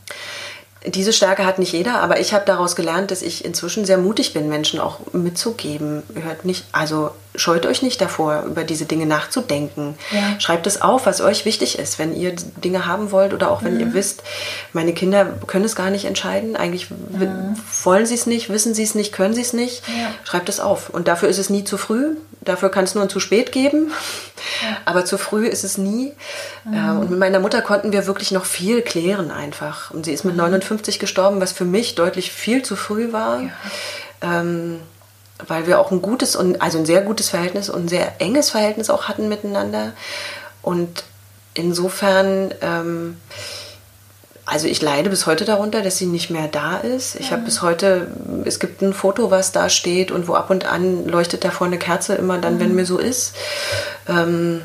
diese Stärke hat nicht jeder, aber ich habe daraus gelernt, dass ich inzwischen sehr mutig bin, Menschen auch mitzugeben. Hört nicht, also scheut euch nicht davor, über diese Dinge nachzudenken. Ja. Schreibt es auf, was euch wichtig ist, wenn ihr Dinge haben wollt oder auch wenn mhm. ihr wisst, meine Kinder können es gar nicht entscheiden. Eigentlich mhm. wollen sie es nicht, wissen sie es nicht, können sie es nicht. Ja. Schreibt es auf. Und dafür ist es nie zu früh. Dafür kann es nur ein zu spät geben. Ja. Aber zu früh ist es nie. Mhm. Äh, und mit meiner Mutter konnten wir wirklich noch viel klären einfach. Und sie ist mit 59 mhm. gestorben, was für mich deutlich viel zu früh war. Ähm, weil wir auch ein gutes und also ein sehr gutes Verhältnis und ein sehr enges Verhältnis auch hatten miteinander. Und insofern ähm, also ich leide bis heute darunter, dass sie nicht mehr da ist. Ich habe bis heute, es gibt ein Foto, was da steht und wo ab und an leuchtet davor eine Kerze immer dann, mhm. wenn mir so ist. Ähm,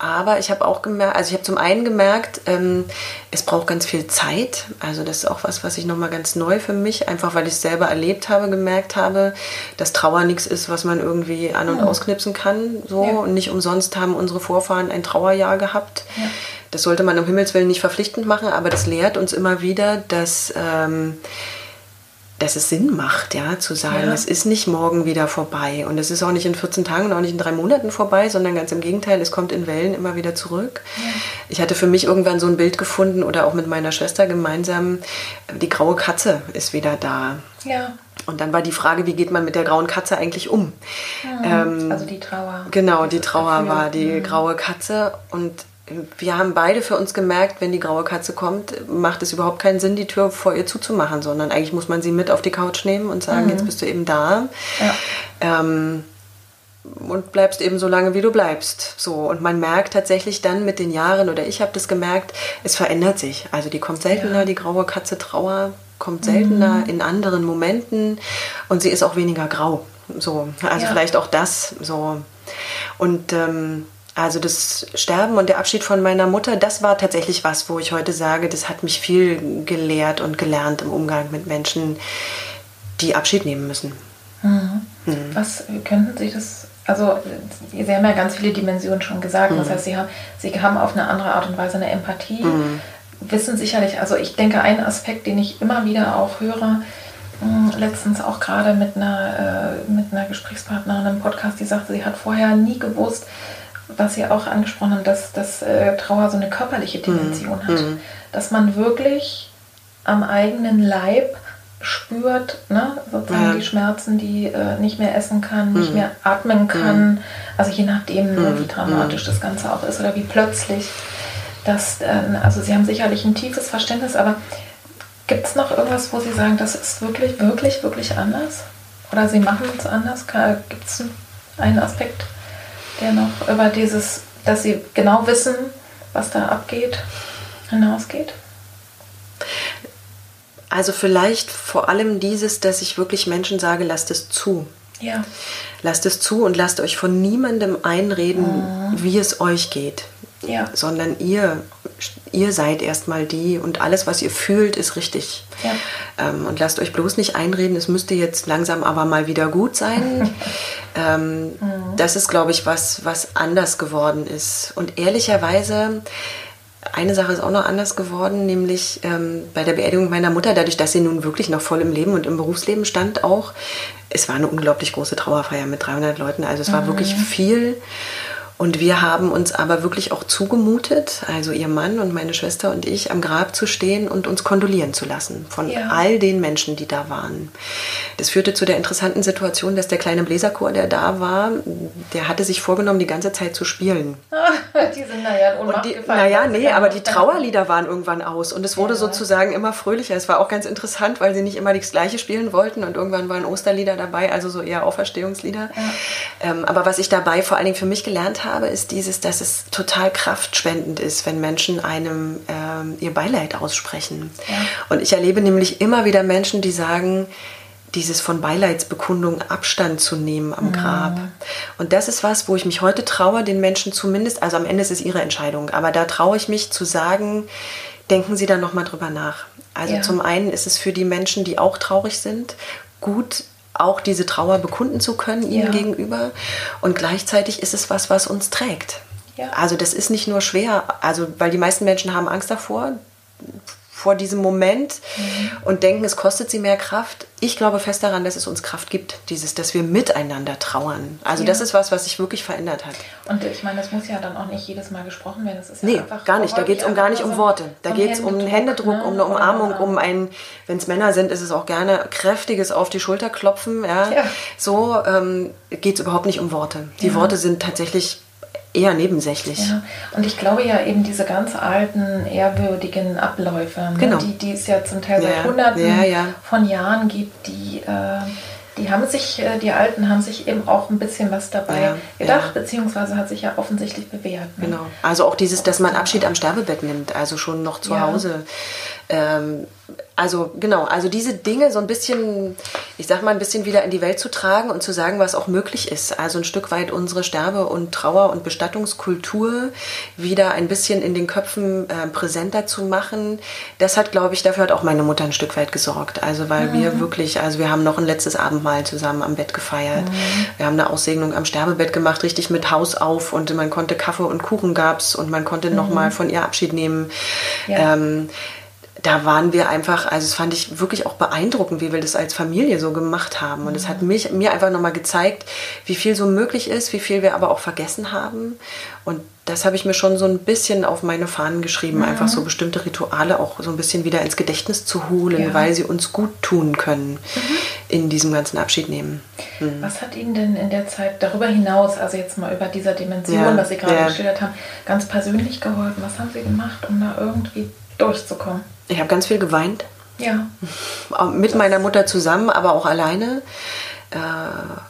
aber ich habe auch gemerkt, also ich habe zum einen gemerkt, ähm, es braucht ganz viel Zeit. Also das ist auch was, was ich nochmal ganz neu für mich, einfach weil ich es selber erlebt habe, gemerkt habe, dass Trauer nichts ist, was man irgendwie an- und ausknipsen kann. So. Ja. Und nicht umsonst haben unsere Vorfahren ein Trauerjahr gehabt. Ja. Das sollte man um Himmels Willen nicht verpflichtend machen, aber das lehrt uns immer wieder, dass... Ähm, dass es Sinn macht, ja, zu sagen, ja. es ist nicht morgen wieder vorbei und es ist auch nicht in 14 Tagen und auch nicht in drei Monaten vorbei, sondern ganz im Gegenteil, es kommt in Wellen immer wieder zurück. Ja. Ich hatte für mich irgendwann so ein Bild gefunden oder auch mit meiner Schwester gemeinsam, die graue Katze ist wieder da. Ja. Und dann war die Frage, wie geht man mit der grauen Katze eigentlich um? Mhm. Ähm, also die Trauer. Genau, die Trauer war die mhm. graue Katze und wir haben beide für uns gemerkt, wenn die graue Katze kommt, macht es überhaupt keinen Sinn, die Tür vor ihr zuzumachen, sondern eigentlich muss man sie mit auf die Couch nehmen und sagen, mhm. jetzt bist du eben da. Ja. Ähm, und bleibst eben so lange, wie du bleibst. So und man merkt tatsächlich dann mit den Jahren oder ich habe das gemerkt, es verändert sich. Also die kommt seltener, ja. die graue Katze Trauer kommt seltener mhm. in anderen Momenten und sie ist auch weniger grau. So also ja. vielleicht auch das so und ähm, also das Sterben und der Abschied von meiner Mutter, das war tatsächlich was, wo ich heute sage, das hat mich viel gelehrt und gelernt im Umgang mit Menschen, die Abschied nehmen müssen. Mhm. Mhm. Was könnten Sie das, also Sie haben ja ganz viele Dimensionen schon gesagt, mhm. das heißt, Sie haben, Sie haben auf eine andere Art und Weise eine Empathie, mhm. wissen sicherlich, also ich denke, ein Aspekt, den ich immer wieder auch höre, hm, letztens auch gerade mit einer, äh, mit einer Gesprächspartnerin im Podcast, die sagte, sie hat vorher nie gewusst, was Sie auch angesprochen haben, dass, dass äh, Trauer so eine körperliche mhm. Dimension mhm. hat. Dass man wirklich am eigenen Leib spürt, ne, sozusagen ja. die Schmerzen, die äh, nicht mehr essen kann, mhm. nicht mehr atmen kann. Mhm. Also je nachdem, ne, wie mhm. dramatisch das Ganze auch ist oder wie plötzlich. Das, äh, also Sie haben sicherlich ein tiefes Verständnis, aber gibt es noch irgendwas, wo Sie sagen, das ist wirklich, wirklich, wirklich anders? Oder Sie machen es anders? Gibt es einen Aspekt? Der noch über dieses, dass sie genau wissen, was da abgeht, hinausgeht? Also vielleicht vor allem dieses, dass ich wirklich Menschen sage, lasst es zu. Ja. Lasst es zu und lasst euch von niemandem einreden, mhm. wie es euch geht. Ja. Sondern ihr, ihr seid erstmal die und alles, was ihr fühlt, ist richtig. Ja. Ähm, und lasst euch bloß nicht einreden, es müsste jetzt langsam aber mal wieder gut sein. ähm, mhm. Das ist, glaube ich, was, was anders geworden ist. Und ehrlicherweise, eine Sache ist auch noch anders geworden, nämlich ähm, bei der Beerdigung meiner Mutter, dadurch, dass sie nun wirklich noch voll im Leben und im Berufsleben stand, auch. Es war eine unglaublich große Trauerfeier mit 300 Leuten, also es war mhm. wirklich viel. Und wir haben uns aber wirklich auch zugemutet, also ihr Mann und meine Schwester und ich, am Grab zu stehen und uns kondolieren zu lassen von ja. all den Menschen, die da waren. Das führte zu der interessanten Situation, dass der kleine Bläserchor, der da war, der hatte sich vorgenommen, die ganze Zeit zu spielen. die sind naja in Ohnmacht gefallen. Naja, nee, aber die Trauerlieder waren irgendwann aus und es wurde ja. sozusagen immer fröhlicher. Es war auch ganz interessant, weil sie nicht immer das Gleiche spielen wollten und irgendwann waren Osterlieder dabei, also so eher Auferstehungslieder. Ja. Ähm, aber was ich dabei vor allen Dingen für mich gelernt habe, habe, ist dieses, dass es total kraftspendend ist, wenn Menschen einem ähm, ihr Beileid aussprechen. Ja. Und ich erlebe nämlich immer wieder Menschen, die sagen, dieses von Beileidsbekundung Abstand zu nehmen am Grab. Mhm. Und das ist was, wo ich mich heute traue, den Menschen zumindest, also am Ende ist es ihre Entscheidung, aber da traue ich mich zu sagen, denken Sie da nochmal drüber nach. Also ja. zum einen ist es für die Menschen, die auch traurig sind, gut, auch diese Trauer bekunden zu können ihnen ja. gegenüber. Und gleichzeitig ist es was, was uns trägt. Ja. Also das ist nicht nur schwer, also weil die meisten Menschen haben Angst davor, vor diesem Moment mhm. und denken, es kostet sie mehr Kraft. Ich glaube fest daran, dass es uns Kraft gibt, dieses, dass wir miteinander trauern. Also ja. das ist was, was sich wirklich verändert hat. Und ich meine, das muss ja dann auch nicht jedes Mal gesprochen werden. Das ist nee, ja gar nicht. Da geht es um gar nicht um Worte. Da geht es um einen Händedruck, ne? um eine Umarmung, um ein, wenn es Männer sind, ist es auch gerne kräftiges auf die Schulter klopfen. Ja. ja. So ähm, geht es überhaupt nicht um Worte. Die Worte sind tatsächlich eher nebensächlich. Ja. Und ich glaube ja eben diese ganz alten, ehrwürdigen Abläufe, ne, genau. die, die es ja zum Teil seit Hunderten ja, ja. von Jahren gibt, die, äh, die haben sich, äh, die Alten haben sich eben auch ein bisschen was dabei Ja, gedacht, ja. beziehungsweise hat sich ja offensichtlich bewährt. Ne? Genau. Also auch dieses, dass man Abschied am Sterbebett nimmt, also schon noch zu Ja. Hause. Ähm, also genau, also diese Dinge so ein bisschen, ich sag mal, ein bisschen wieder in die Welt zu tragen und zu sagen, was auch möglich ist. Also ein Stück weit unsere Sterbe- und Trauer- und Bestattungskultur wieder ein bisschen in den Köpfen äh, präsenter zu machen. Das hat, glaube ich, dafür hat auch meine Mutter ein Stück weit gesorgt. Also weil wir wirklich, also wir haben noch ein letztes Abendmahl zusammen am Bett gefeiert. Wir haben eine Aussegnung am Sterbebett gemacht, richtig mit Haus auf und man konnte Kaffee und Kuchen gab's und man konnte noch mal von ihr Abschied nehmen. Ja. Ähm, da waren wir einfach, also das fand ich wirklich auch beeindruckend, wie wir das als Familie so gemacht haben. Und es hat mich, mir einfach nochmal gezeigt, wie viel so möglich ist, wie viel wir aber auch vergessen haben. Und das habe ich mir schon so ein bisschen auf meine Fahnen geschrieben, einfach so bestimmte Rituale auch so ein bisschen wieder ins Gedächtnis zu holen, Ja. weil sie uns gut tun können in diesem ganzen Abschied nehmen. Was hat Ihnen denn in der Zeit darüber hinaus, also jetzt mal über dieser Dimension, Ja, was Sie gerade ja. geschildert haben, ganz persönlich geholfen? Was haben Sie gemacht, um da irgendwie durchzukommen? Ich habe ganz viel geweint. Ja. mit meiner Mutter zusammen, aber auch alleine. Äh,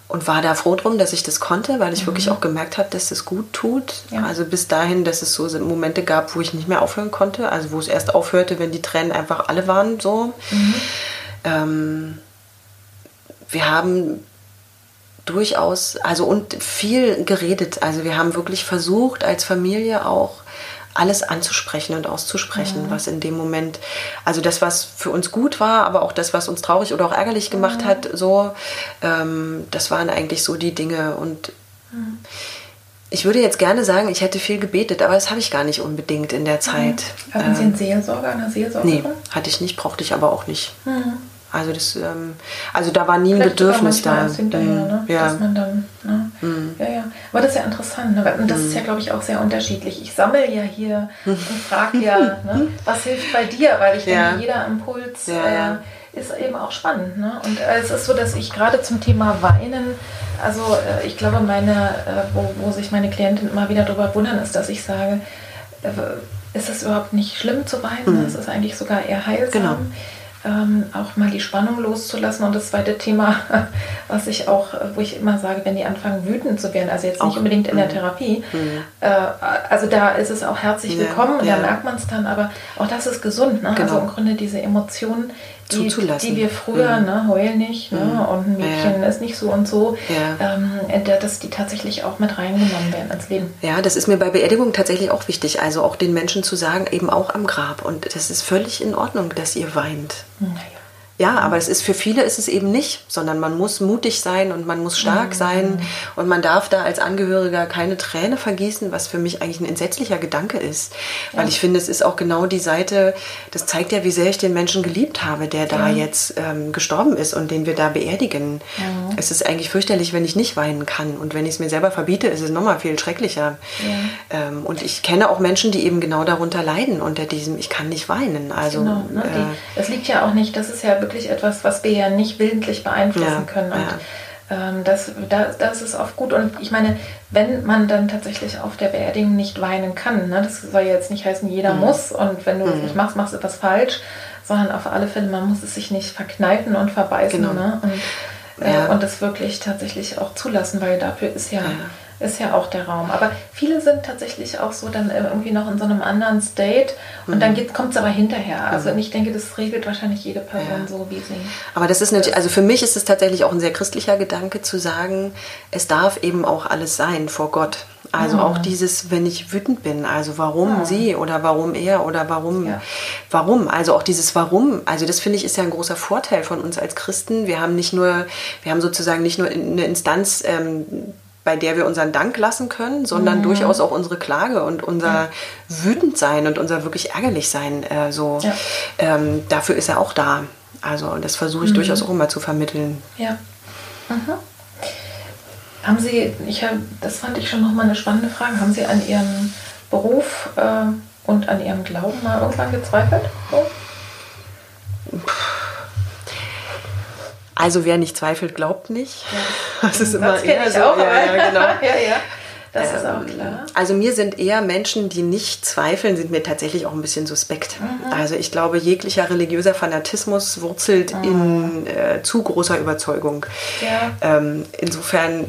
und war da froh drum, dass ich das konnte, weil ich wirklich auch gemerkt habe, dass es gut tut. Ja. Also bis dahin, dass es so Momente gab, wo ich nicht mehr aufhören konnte. Also wo es erst aufhörte, wenn die Tränen einfach alle waren. So. Ähm, wir haben durchaus, also und viel geredet. Also wir haben wirklich versucht, als Familie auch alles anzusprechen und auszusprechen, was in dem Moment, also das, was für uns gut war, aber auch das, was uns traurig oder auch ärgerlich gemacht hat, so, ähm, das waren eigentlich so die Dinge. Und ich würde jetzt gerne sagen, ich hätte viel gebetet, aber das habe ich gar nicht unbedingt in der Zeit. Hatten Sie einen Seelsorger, eine Nee, Seelsorgerin? hatte ich nicht, brauchte ich aber auch nicht. Also das, ähm, also da war nie ein Bedürfnis da. hinterher, Mhm, ne? Ja. dass man dann, ne? ja, ja. Aber das ist ja interessant, ne? und das ist ja, glaube ich, auch sehr unterschiedlich. Ich sammle ja hier und frage ja, ne? was hilft bei dir, weil ich Ja. denke, jeder Impuls Ja. Äh, ist eben auch spannend. Ne? Und äh, es ist so, dass ich gerade zum Thema Weinen, also äh, ich glaube, meine, äh, wo, wo sich meine Klientinnen immer wieder darüber wundern, ist, dass ich sage, äh, ist es überhaupt nicht schlimm zu weinen, es ist eigentlich sogar eher heilsam. Mhm. Genau. Ähm, auch mal die Spannung loszulassen. Und das zweite Thema, was ich auch, wo ich immer sage, wenn die anfangen wütend zu werden, also jetzt nicht Auch. unbedingt in der Therapie, äh, also da ist es auch herzlich Ja, willkommen und ja. da merkt man es dann, aber auch das ist gesund. Ne? Genau. Also im Grunde diese Emotionen, Zuzulassen. die wir früher, ne, heul nicht, ne? und ein Mädchen ist nicht so und so, Ja. ähm, dass die tatsächlich auch mit reingenommen werden ins Leben. Ja, das ist mir bei Beerdigung tatsächlich auch wichtig. Also auch den Menschen zu sagen, eben auch am Grab. Und das ist völlig in Ordnung, dass ihr weint. Naja. Ja, aber es ist für viele ist es eben nicht, sondern man muss mutig sein und man muss stark sein und man darf da als Angehöriger keine Träne vergießen, was für mich eigentlich ein entsetzlicher Gedanke ist, weil ich finde, es ist auch genau die Seite, das zeigt ja, wie sehr ich den Menschen geliebt habe, der da jetzt ähm, gestorben ist und den wir da beerdigen. Es ist eigentlich fürchterlich, wenn ich nicht weinen kann und wenn ich es mir selber verbiete, ist es nochmal viel schrecklicher. Ähm, und ich kenne auch Menschen, die eben genau darunter leiden unter diesem, ich kann nicht weinen. Also Genau, ne? äh, die, das liegt ja auch nicht, das ist ja wirklich etwas, was wir ja nicht willentlich beeinflussen Ja, können. Und ja. ähm, das, das, das ist oft gut. Und ich meine, wenn man dann tatsächlich auf der Beerdigung nicht weinen kann, ne? das soll ja jetzt nicht heißen, jeder Mhm. muss und wenn du es nicht machst, machst du etwas falsch, sondern auf alle Fälle, man muss es sich nicht verkneifen und verbeißen Genau. ne? und, äh, Ja. und das wirklich tatsächlich auch zulassen, weil dafür ist ja, ist ja auch der Raum. Aber viele sind tatsächlich auch so dann irgendwie noch in so einem anderen State und Mhm. dann kommt es aber hinterher. Also und ich denke, das regelt wahrscheinlich jede Person so, wie sie. Aber das ist natürlich, also für mich ist es tatsächlich auch ein sehr christlicher Gedanke zu sagen, es darf eben auch alles sein vor Gott. Also auch dieses, wenn ich wütend bin, also warum sie oder warum er oder warum, Ja. warum, also auch dieses Warum, also das finde ich ist ja ein großer Vorteil von uns als Christen. Wir haben nicht nur, wir haben sozusagen nicht nur eine Instanz, ähm, bei der wir unseren Dank lassen können, sondern durchaus auch unsere Klage und unser Wütendsein und unser wirklich ärgerlich sein. Äh, so, Ja. ähm, dafür ist er auch da. Also das versuche ich durchaus auch immer zu vermitteln. Ja. Mhm. Haben Sie, ich hab, das fand ich schon nochmal eine spannende Frage, haben Sie an Ihrem Beruf äh, und an Ihrem Glauben mal irgendwann gezweifelt? So? Also wer nicht zweifelt, glaubt nicht. Das ist immer Das eher so. auch. ja, ja, genau. ja, ja. Das ähm, ist auch klar. Also mir sind eher Menschen, die nicht zweifeln, sind mir tatsächlich auch ein bisschen suspekt. Mhm. Also ich glaube, jeglicher religiöser Fanatismus wurzelt mhm. in äh, zu großer Überzeugung. Ja. Ähm, insofern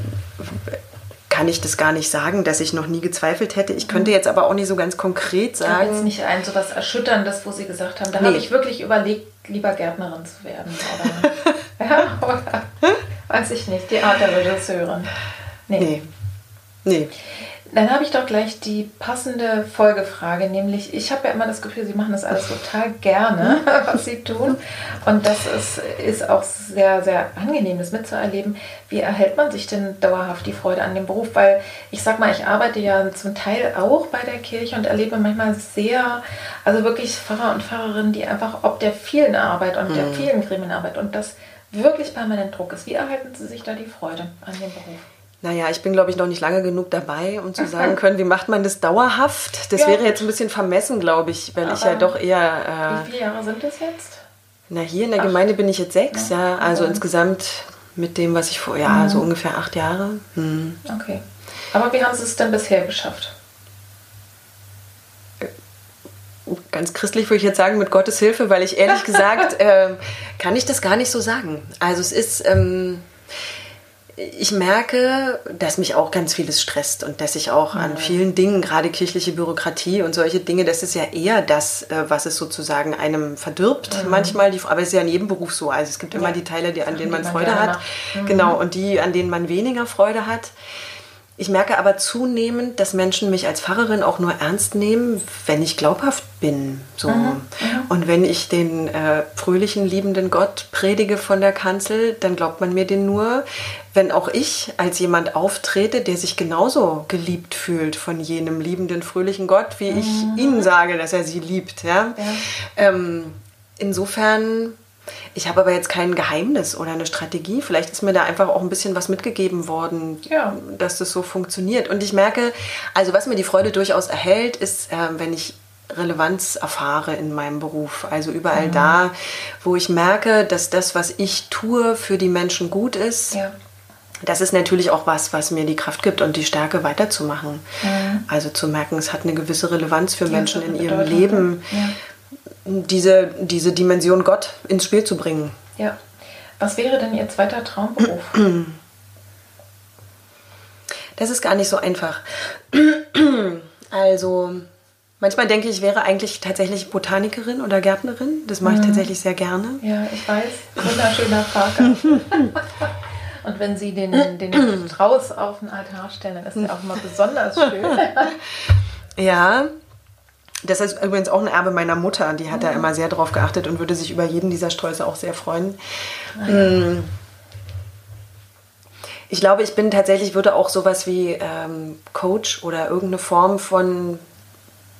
kann ich das gar nicht sagen, dass ich noch nie gezweifelt hätte. Ich könnte mhm. jetzt aber auch nicht so ganz konkret sagen. Ich jetzt nicht ein so was Erschütterndes, wo Sie gesagt haben, da nee. habe ich wirklich überlegt, lieber Gärtnerin zu werden. Oder, ja, oder weiß ich nicht, die Art der Regisseurin. Nee. nee. Nee. Dann habe ich doch gleich die passende Folgefrage, nämlich ich habe ja immer das Gefühl, Sie machen das alles total gerne, was Sie tun. Und das ist, ist auch sehr, sehr angenehm, das mitzuerleben. Wie erhält man sich denn dauerhaft die Freude an dem Beruf? Weil ich sag mal, ich arbeite ja zum Teil auch bei der Kirche und erlebe manchmal sehr, also wirklich Pfarrer und Pfarrerinnen, die einfach ob der vielen Arbeit und mhm. der vielen Gremienarbeit und das wirklich permanent Druck ist. Wie erhalten Sie sich da die Freude an dem Beruf? Naja, ich bin, glaube ich, noch nicht lange genug dabei, um zu sagen können, wie macht man das dauerhaft. Das ja. wäre jetzt ein bisschen vermessen, glaube ich, weil Aber ich ja doch eher. Äh, wie viele Jahre sind das jetzt? Na, hier in der Ach. Gemeinde bin ich jetzt sechs, ja. ja also mhm. insgesamt mit dem, was ich vor, ja, mhm. so ungefähr acht Jahre. Mhm. Okay. Aber wie haben Sie es denn bisher geschafft? Ganz christlich würde ich jetzt sagen, mit Gottes Hilfe, weil ich ehrlich gesagt, äh, kann ich das gar nicht so sagen. Also es ist. Ähm, ich merke, dass mich auch ganz vieles stresst und dass ich auch an vielen Dingen, gerade kirchliche Bürokratie und solche Dinge, das ist ja eher das, äh, was es sozusagen einem verdirbt mhm. manchmal. aber es ist ja in jedem Beruf so. Also es gibt immer die Teile, die, an denen man Freude hat. Mhm. Genau, und die, an denen man weniger Freude hat. Ich merke aber zunehmend, dass Menschen mich als Pfarrerin auch nur ernst nehmen, wenn ich glaubhaft bin. So. Mhm, mhm. Und wenn ich den äh, fröhlichen, liebenden Gott predige von der Kanzel, dann glaubt man mir den nur, wenn auch ich als jemand auftrete, der sich genauso geliebt fühlt von jenem liebenden, fröhlichen Gott, wie ich mhm. Ihnen sage, dass er sie liebt. Ja? ja. Ähm, insofern ich habe aber jetzt kein Geheimnis oder eine Strategie. Vielleicht ist mir da einfach auch ein bisschen was mitgegeben worden, ja. dass das so funktioniert. Und ich merke, also was mir die Freude durchaus erhält, ist, äh, wenn ich Relevanz erfahre in meinem Beruf. Also überall mhm. da, wo ich merke, dass das, was ich tue, für die Menschen gut ist. Ja. Das ist natürlich auch was, was mir die Kraft gibt und die Stärke weiterzumachen. Mhm. Also zu merken, es hat eine gewisse Relevanz für die Menschen in ihrem Leben. Ja diese, diese Dimension Gott ins Spiel zu bringen. Ja. Was wäre denn Ihr zweiter Traumberuf? Das ist gar nicht so einfach. Also, manchmal denke ich, ich wäre eigentlich tatsächlich Botanikerin oder Gärtnerin. Das mache ich mhm. tatsächlich sehr gerne. Ja, ich weiß. Wunderschöner Parker. Und wenn Sie den, den Strauß auf den Altar stellen, dann ist der auch immer besonders schön. ja, das ist übrigens auch ein Erbe meiner Mutter. Die hat da immer sehr drauf geachtet und würde sich über jeden dieser Sträuße auch sehr freuen. Mhm. Ich glaube, ich bin tatsächlich, würde auch sowas wie ähm, Coach oder irgendeine Form von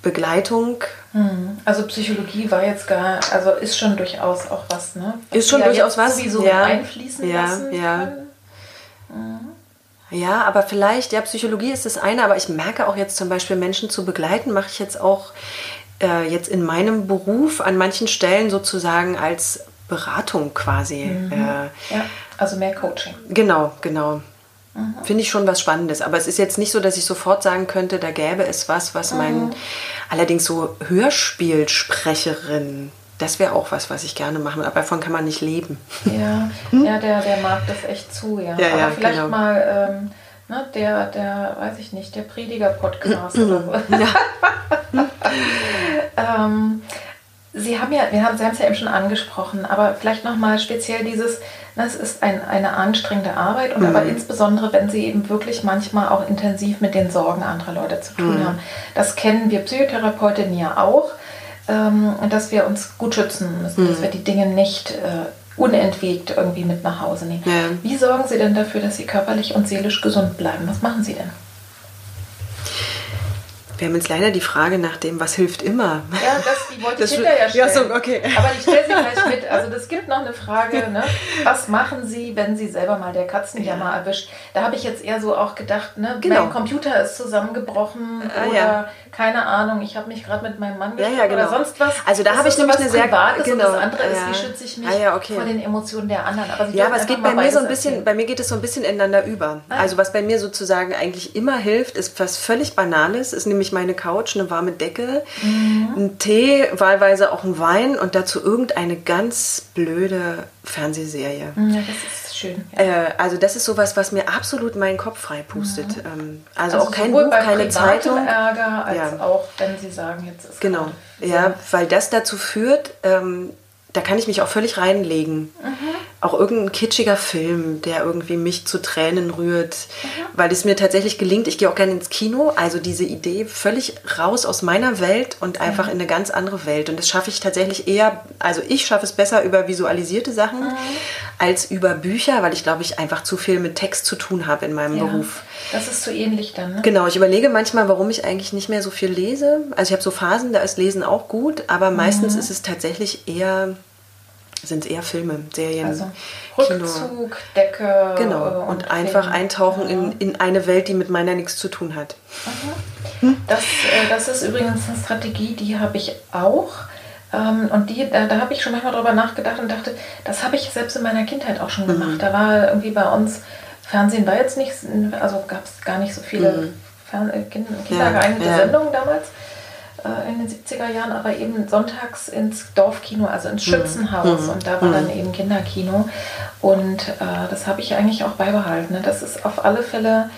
Begleitung. Mhm. Also Psychologie war jetzt gar, also ist schon durchaus auch was, ne? Was ist schon ja durchaus was. Sowieso ja. einfließen ja, lassen ja. Können. Mhm. Ja, aber vielleicht, ja, Psychologie ist das eine, aber ich merke auch jetzt zum Beispiel Menschen zu begleiten, mache ich jetzt auch äh, jetzt in meinem Beruf an manchen Stellen sozusagen als Beratung quasi. Mhm. Äh, ja, also mehr Coaching. Genau, genau. Mhm. Finde ich schon was Spannendes. Aber es ist jetzt nicht so, dass ich sofort sagen könnte, da gäbe es was, was mhm. mein allerdings so Hörspielsprecherin das wäre auch was, was ich gerne mache, aber davon kann man nicht leben. Ja, hm? ja der, der mag das echt zu, ja. ja aber ja, vielleicht genau. mal ähm, ne, der, der, weiß ich nicht, der Prediger-Podcast oder so. Ja. ähm, Sie haben ja, wir haben, Sie haben es ja eben schon angesprochen, aber vielleicht nochmal speziell dieses, ne, es ist ein, eine anstrengende Arbeit und mhm. aber insbesondere, wenn Sie eben wirklich manchmal auch intensiv mit den Sorgen anderer Leute zu tun mhm. haben. Das kennen wir Psychotherapeutinnen ja auch ähm, dass wir uns gut schützen müssen, mhm. dass wir die Dinge nicht äh, unentwegt irgendwie mit nach Hause nehmen. Ja. Wie sorgen Sie denn dafür, dass Sie körperlich und seelisch gesund bleiben? Was machen Sie denn? Wir haben jetzt leider die Frage nach dem, was hilft immer. Ja, das, die wollte ich hinterher stellen. Ja, so, okay. Aber ich stelle sie gleich mit. Also das gibt noch eine Frage, ne? was machen Sie, wenn Sie selber mal der Katzenjammer ja. erwischt? Da habe ich jetzt eher so auch gedacht, ne? Genau. mein Computer ist zusammengebrochen ah, oder ja. keine Ahnung, ich habe mich gerade mit meinem Mann gestritten ja, genau. oder sonst was. Also da habe ich nämlich eine sehr... Privates genau. und das andere ist, wie schütze ich mich ah, okay. vor den Emotionen der anderen. Aber ja, aber es geht bei mir so ein bisschen, erzählen. bei mir geht es so ein bisschen ineinander über. Ah. Also was bei mir sozusagen eigentlich immer hilft, ist was völlig Banales, ist nämlich meine Couch, eine warme Decke, mhm. ein Tee, wahlweise auch ein Wein und dazu irgendeine ganz blöde Fernsehserie. Ja, das ist schön. Ja. Äh, also das ist sowas, was mir absolut meinen Kopf frei pustet. Mhm. Ähm, also, also, auch kein Buch, keine Zeitung. Ärger, als ja. auch wenn Sie sagen, jetzt ist Genau, ja, weil das dazu führt, ähm, da kann ich mich auch völlig reinlegen. Mhm. Auch irgendein kitschiger Film, der irgendwie mich zu Tränen rührt, mhm. weil es mir tatsächlich gelingt, ich gehe auch gerne ins Kino, also diese Idee völlig raus aus meiner Welt und einfach mhm. in eine ganz andere Welt. Und das schaffe ich tatsächlich eher, also ich schaffe es besser über visualisierte Sachen mhm. als über Bücher, weil ich glaube, ich einfach zu viel mit Text zu tun habe in meinem ja. Beruf. Das ist so ähnlich dann, ne? Genau, ich überlege manchmal, warum ich eigentlich nicht mehr so viel lese. Also ich habe so Phasen, da ist Lesen auch gut, aber meistens mhm. ist es tatsächlich eher sind es eher Filme, Serien. Also Rückzug, Kino. Decke. Genau. Und, und einfach eintauchen ja. in, in eine Welt, die mit meiner nichts zu tun hat. Mhm. Das, äh, das ist übrigens eine Strategie, die habe ich auch. Ähm, und die, da, da habe ich schon manchmal drüber nachgedacht und dachte, das habe ich selbst in meiner Kindheit auch schon gemacht. Mhm. Da war irgendwie bei uns, Fernsehen war jetzt nicht, also gab es gar nicht so viele mhm. Fern äh, kindergeeignete ja, ja. Sendungen damals in den 70er Jahren, aber eben sonntags ins Dorfkino, also ins mhm. Schützenhaus. Mhm. Und da war mhm. dann eben Kinderkino. Und äh, das habe ich eigentlich auch beibehalten. Ne? Das ist auf alle Fälle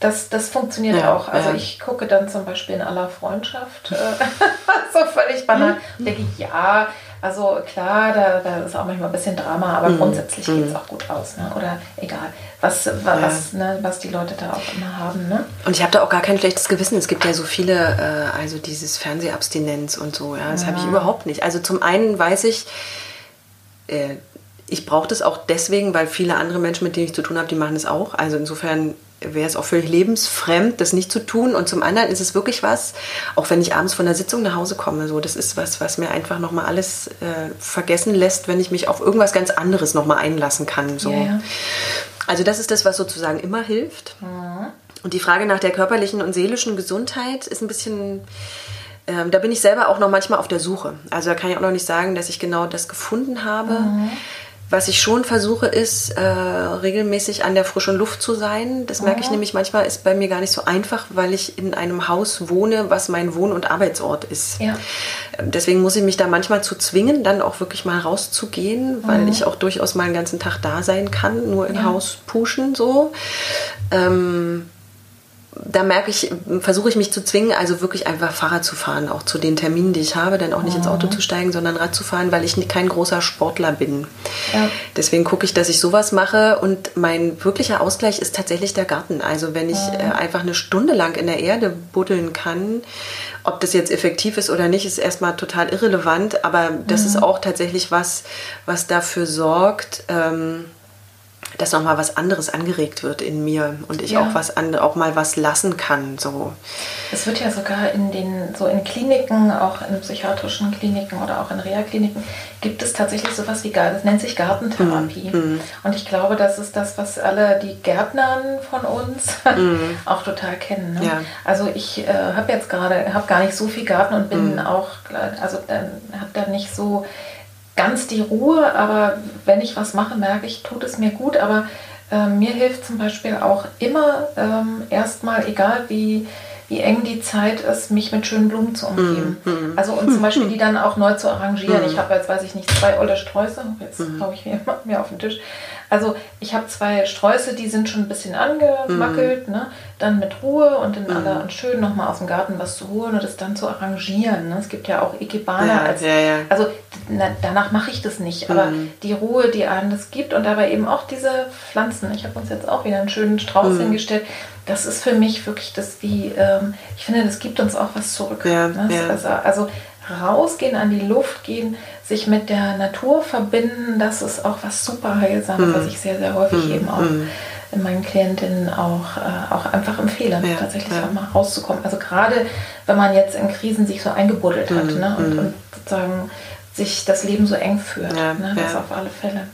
das, das funktioniert ja, auch. Also ja. ich gucke dann zum Beispiel in aller Freundschaft, äh, so völlig banal, mhm. denke ich, ja, also klar, da, da ist auch manchmal ein bisschen Drama, aber mhm. grundsätzlich geht es mhm. auch gut aus. Ne? Oder egal, was, was, ja. ne, was die Leute da auch immer haben. Ne? Und ich habe da auch gar kein schlechtes Gewissen. Es gibt ja so viele, äh, also dieses Fernsehabstinenz und so, ja, das ja. habe ich überhaupt nicht. Also zum einen weiß ich, äh, ich brauche das auch deswegen, weil viele andere Menschen, mit denen ich zu tun habe, die machen es auch. Also insofern wäre es auch völlig lebensfremd, das nicht zu tun. Und zum anderen ist es wirklich was, auch wenn ich abends von der Sitzung nach Hause komme, so, das ist was, was mir einfach nochmal alles äh, vergessen lässt, wenn ich mich auf irgendwas ganz anderes nochmal einlassen kann. So. Ja. Also das ist das, was sozusagen immer hilft. Mhm. Und die Frage nach der körperlichen und seelischen Gesundheit ist ein bisschen... Ähm, da bin ich selber auch noch manchmal auf der Suche. Also da kann ich auch noch nicht sagen, dass ich genau das gefunden habe. Mhm. Was ich schon versuche, ist äh, regelmäßig an der frischen Luft zu sein. Das merke ich nämlich manchmal ist bei mir gar nicht so einfach, weil ich in einem Haus wohne, was mein Wohn- und Arbeitsort ist. Ja. Ähm, deswegen muss ich mich da manchmal zu zwingen, dann auch wirklich mal rauszugehen, weil mhm. ich auch durchaus mal einen ganzen Tag da sein kann, nur im ja. Haus pushen so. Ähm, da merke ich, versuche ich mich zu zwingen, also wirklich einfach Fahrrad zu fahren, auch zu den Terminen, die ich habe, dann auch nicht ins Auto mhm. zu steigen, sondern Rad zu fahren, weil ich kein großer Sportler bin. Ja. Deswegen gucke ich, dass ich sowas mache und mein wirklicher Ausgleich ist tatsächlich der Garten. Also wenn ich mhm. einfach eine Stunde lang in der Erde buddeln kann, ob das jetzt effektiv ist oder nicht, ist erstmal total irrelevant, aber das mhm. ist auch tatsächlich was, was dafür sorgt, ähm, dass noch mal was anderes angeregt wird in mir und ich ja. auch was an, auch mal was lassen kann so es wird ja sogar in den so in Kliniken auch in psychiatrischen Kliniken oder auch in Reha-Kliniken gibt es tatsächlich sowas wie das nennt sich Gartentherapie mhm. und ich glaube das ist das was alle die Gärtnern von uns mhm. auch total kennen ne? ja. also ich äh, habe jetzt gerade habe gar nicht so viel Garten und bin mhm. auch also äh, habe da nicht so ganz die Ruhe, aber wenn ich was mache, merke ich, tut es mir gut. Aber äh, mir hilft zum Beispiel auch immer ähm, erstmal, egal wie, wie eng die Zeit ist, mich mit schönen Blumen zu umgeben. Mm. Also und zum Beispiel die dann auch neu zu arrangieren. Mm. Ich habe jetzt, weiß ich nicht, zwei olle Sträuße, jetzt mm. haue ich mir, mir auf den Tisch. Also ich habe zwei Sträuße, die sind schon ein bisschen angemackelt, mm. ne? dann mit Ruhe und in mm. aller und schön nochmal aus dem Garten was zu holen und es dann zu arrangieren. Ne? Es gibt ja auch Ikebana ja, als, ja, ja. also na, danach mache ich das nicht, aber mm. die Ruhe, die einem das gibt und dabei eben auch diese Pflanzen. Ich habe uns jetzt auch wieder einen schönen Strauß mm. hingestellt. Das ist für mich wirklich das wie, ähm, ich finde, das gibt uns auch was zurück. Ja, ne? also, also rausgehen, an die Luft gehen, sich mit der Natur verbinden, das ist auch was super Heilsames, mm. was ich sehr, sehr häufig mm. eben auch mm. in meinen Klientinnen auch, äh, auch einfach empfehle, ja, tatsächlich ja. auch mal rauszukommen. Also gerade wenn man jetzt in Krisen sich so eingebuddelt hat mhm, ne? und, mhm. und, sozusagen sich das Leben so eng führt. Ja, ne? Das auf alle Fälle.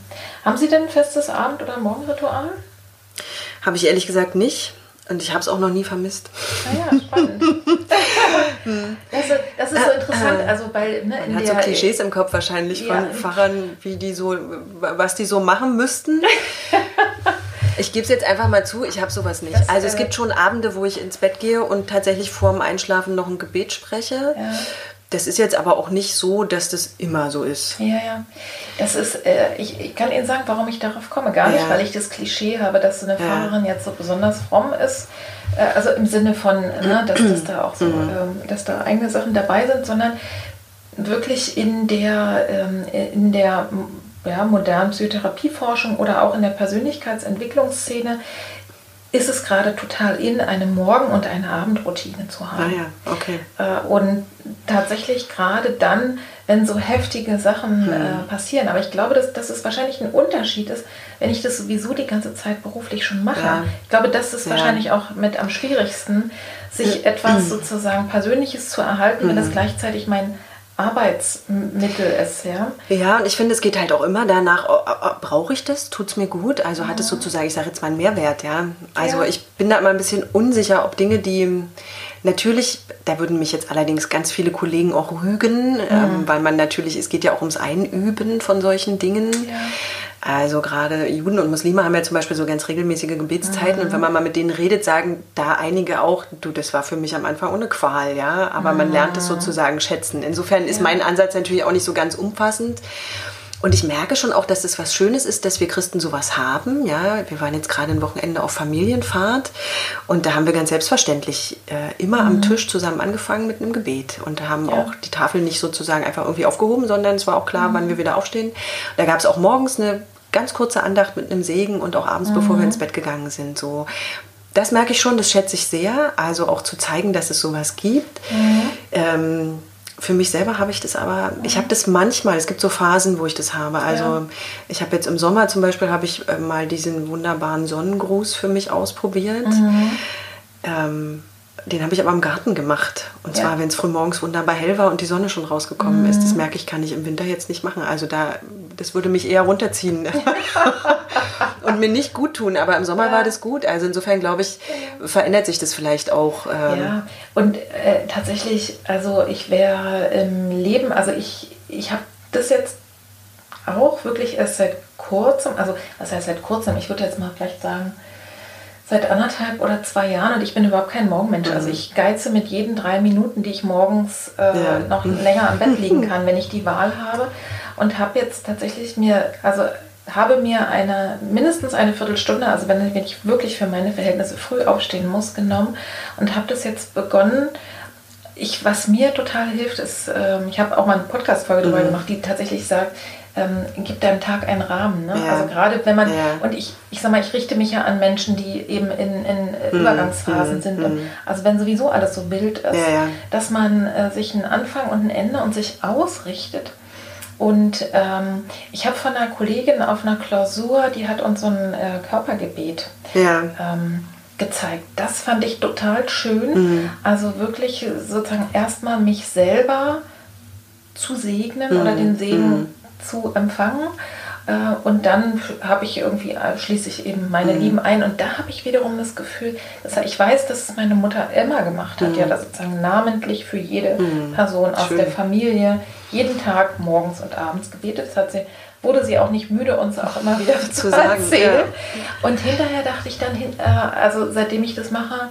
Haben Sie denn ein festes Abend- oder Morgenritual? Habe ich ehrlich gesagt nicht. Und ich habe es auch noch nie vermisst. Ah ja, spannend. das, das, ist so interessant. Äh, also bei, ne, Man hat so Klischees im Kopf wahrscheinlich ja. von Pfarrern, wie die so, was die so machen müssten. Ich gebe es jetzt einfach mal zu, ich habe sowas nicht. Das, also es äh, gibt schon Abende, wo ich ins Bett gehe und tatsächlich vorm Einschlafen noch ein Gebet spreche. Ja. Das ist jetzt aber auch nicht so, dass das immer so ist. Ja, ja. Das ist, äh, ich, ich, kann Ihnen sagen, warum ich darauf komme. Gar nicht, ja. weil ich das Klischee habe, dass so eine ja. Pfarrerin jetzt so besonders fromm ist. Äh, also im Sinne von, ne, dass, dass da auch so, mhm. ähm, dass da eigene Sachen dabei sind, sondern wirklich in der, ähm, in der ja, modernen Psychotherapieforschung oder auch in der Persönlichkeitsentwicklungsszene ist es gerade total in, eine Morgen- und eine Abendroutine zu haben. Ah ja, okay. Äh, und tatsächlich gerade dann, wenn so heftige Sachen hm. äh, passieren. Aber ich glaube, dass, dass es wahrscheinlich ein Unterschied ist, wenn ich das sowieso die ganze Zeit beruflich schon mache. Ja. Ich glaube, das ist ja. wahrscheinlich auch mit am schwierigsten, sich etwas sozusagen Persönliches zu erhalten, wenn das hm. gleichzeitig mein Arbeitsmittel ist, ja. Ja, und ich finde, es geht halt auch immer danach, brauche ich das? Tut es mir gut? Also hat es sozusagen, ich sage jetzt mal einen Mehrwert, ja. Also ja. ich bin da immer ein bisschen unsicher, ob Dinge, die natürlich, da würden mich jetzt allerdings ganz viele Kollegen auch rügen, mhm. ähm, weil man natürlich, es geht ja auch ums Einüben von solchen Dingen. Ja. Also gerade Juden und Muslime haben ja zum Beispiel so ganz regelmäßige Gebetszeiten mhm. und wenn man mal mit denen redet, sagen da einige auch, du, das war für mich am Anfang ohne Qual, ja, aber mhm. man lernt es sozusagen schätzen. Insofern ist ja. mein Ansatz natürlich auch nicht so ganz umfassend. Und ich merke schon auch, dass es was Schönes ist, dass wir Christen sowas haben. Ja, wir waren jetzt gerade ein Wochenende auf Familienfahrt und da haben wir ganz selbstverständlich äh, immer mhm. am Tisch zusammen angefangen mit einem Gebet und da haben ja. auch die Tafel nicht sozusagen einfach irgendwie aufgehoben, sondern es war auch klar, mhm. wann wir wieder aufstehen. Da gab es auch morgens eine ganz kurze Andacht mit einem Segen und auch abends, mhm. bevor wir ins Bett gegangen sind. So, das merke ich schon, das schätze ich sehr. Also auch zu zeigen, dass es sowas gibt. Mhm. Ähm, für mich selber habe ich das aber, ich habe das manchmal, es gibt so Phasen, wo ich das habe. Also ja. ich habe jetzt im Sommer zum Beispiel, habe ich äh, mal diesen wunderbaren Sonnengruß für mich ausprobiert. Mhm. Ähm, den habe ich aber im Garten gemacht. Und zwar, wenn es früh morgens wunderbar hell war und die Sonne schon rausgekommen mhm. ist. Das merke ich, kann ich im Winter jetzt nicht machen. Also da, das würde mich eher runterziehen und mir nicht gut tun. Aber im Sommer ja. war das gut. Also insofern glaube ich, verändert sich das vielleicht auch. Ähm ja, und äh, tatsächlich, also ich wäre im Leben, also ich, ich habe das jetzt auch wirklich erst seit kurzem, also was heißt seit kurzem, ich würde jetzt mal vielleicht sagen, seit anderthalb oder zwei Jahren und ich bin überhaupt kein Morgenmensch. Also mhm. ich geize mit jeden drei Minuten, die ich morgens äh, ja. noch länger am Bett liegen kann, wenn ich die Wahl habe. Und habe jetzt tatsächlich mir, also habe mir eine mindestens eine Viertelstunde, also wenn, wenn ich wirklich für meine Verhältnisse früh aufstehen muss, genommen und habe das jetzt begonnen. Ich, was mir total hilft, ist, ähm, ich habe auch mal eine Podcast-Folge mhm. darüber gemacht, die tatsächlich sagt, ähm, gibt deinem Tag einen Rahmen. Ne? Ja. Also gerade wenn man, ja. und ich, ich sag mal, ich richte mich ja an Menschen, die eben in, in mhm. Übergangsphasen mhm. sind. Mhm. also wenn sowieso alles so wild ist, ja, dass man äh, sich einen Anfang und ein Ende und sich ausrichtet. Und ähm, ich habe von einer Kollegin auf einer Klausur, die hat uns so ein äh, Körpergebet ähm, gezeigt. Das fand ich total schön. Mhm. Also wirklich sozusagen erstmal mich selber zu segnen oder mhm. den Segen mhm zu empfangen. Äh, und dann habe ich irgendwie, äh, schließe ich eben meine mhm. Lieben ein. Und da habe ich wiederum das Gefühl, dass ich weiß, dass es meine Mutter immer gemacht hat, mhm. ja, das sozusagen namentlich für jede mhm. Person aus Schön. der Familie jeden Tag morgens und abends gebetet. Das hat sie, wurde sie auch nicht müde, uns auch immer wieder zu, sagen, erzählen. Ja. Und hinterher dachte ich dann, äh, also seitdem ich das mache,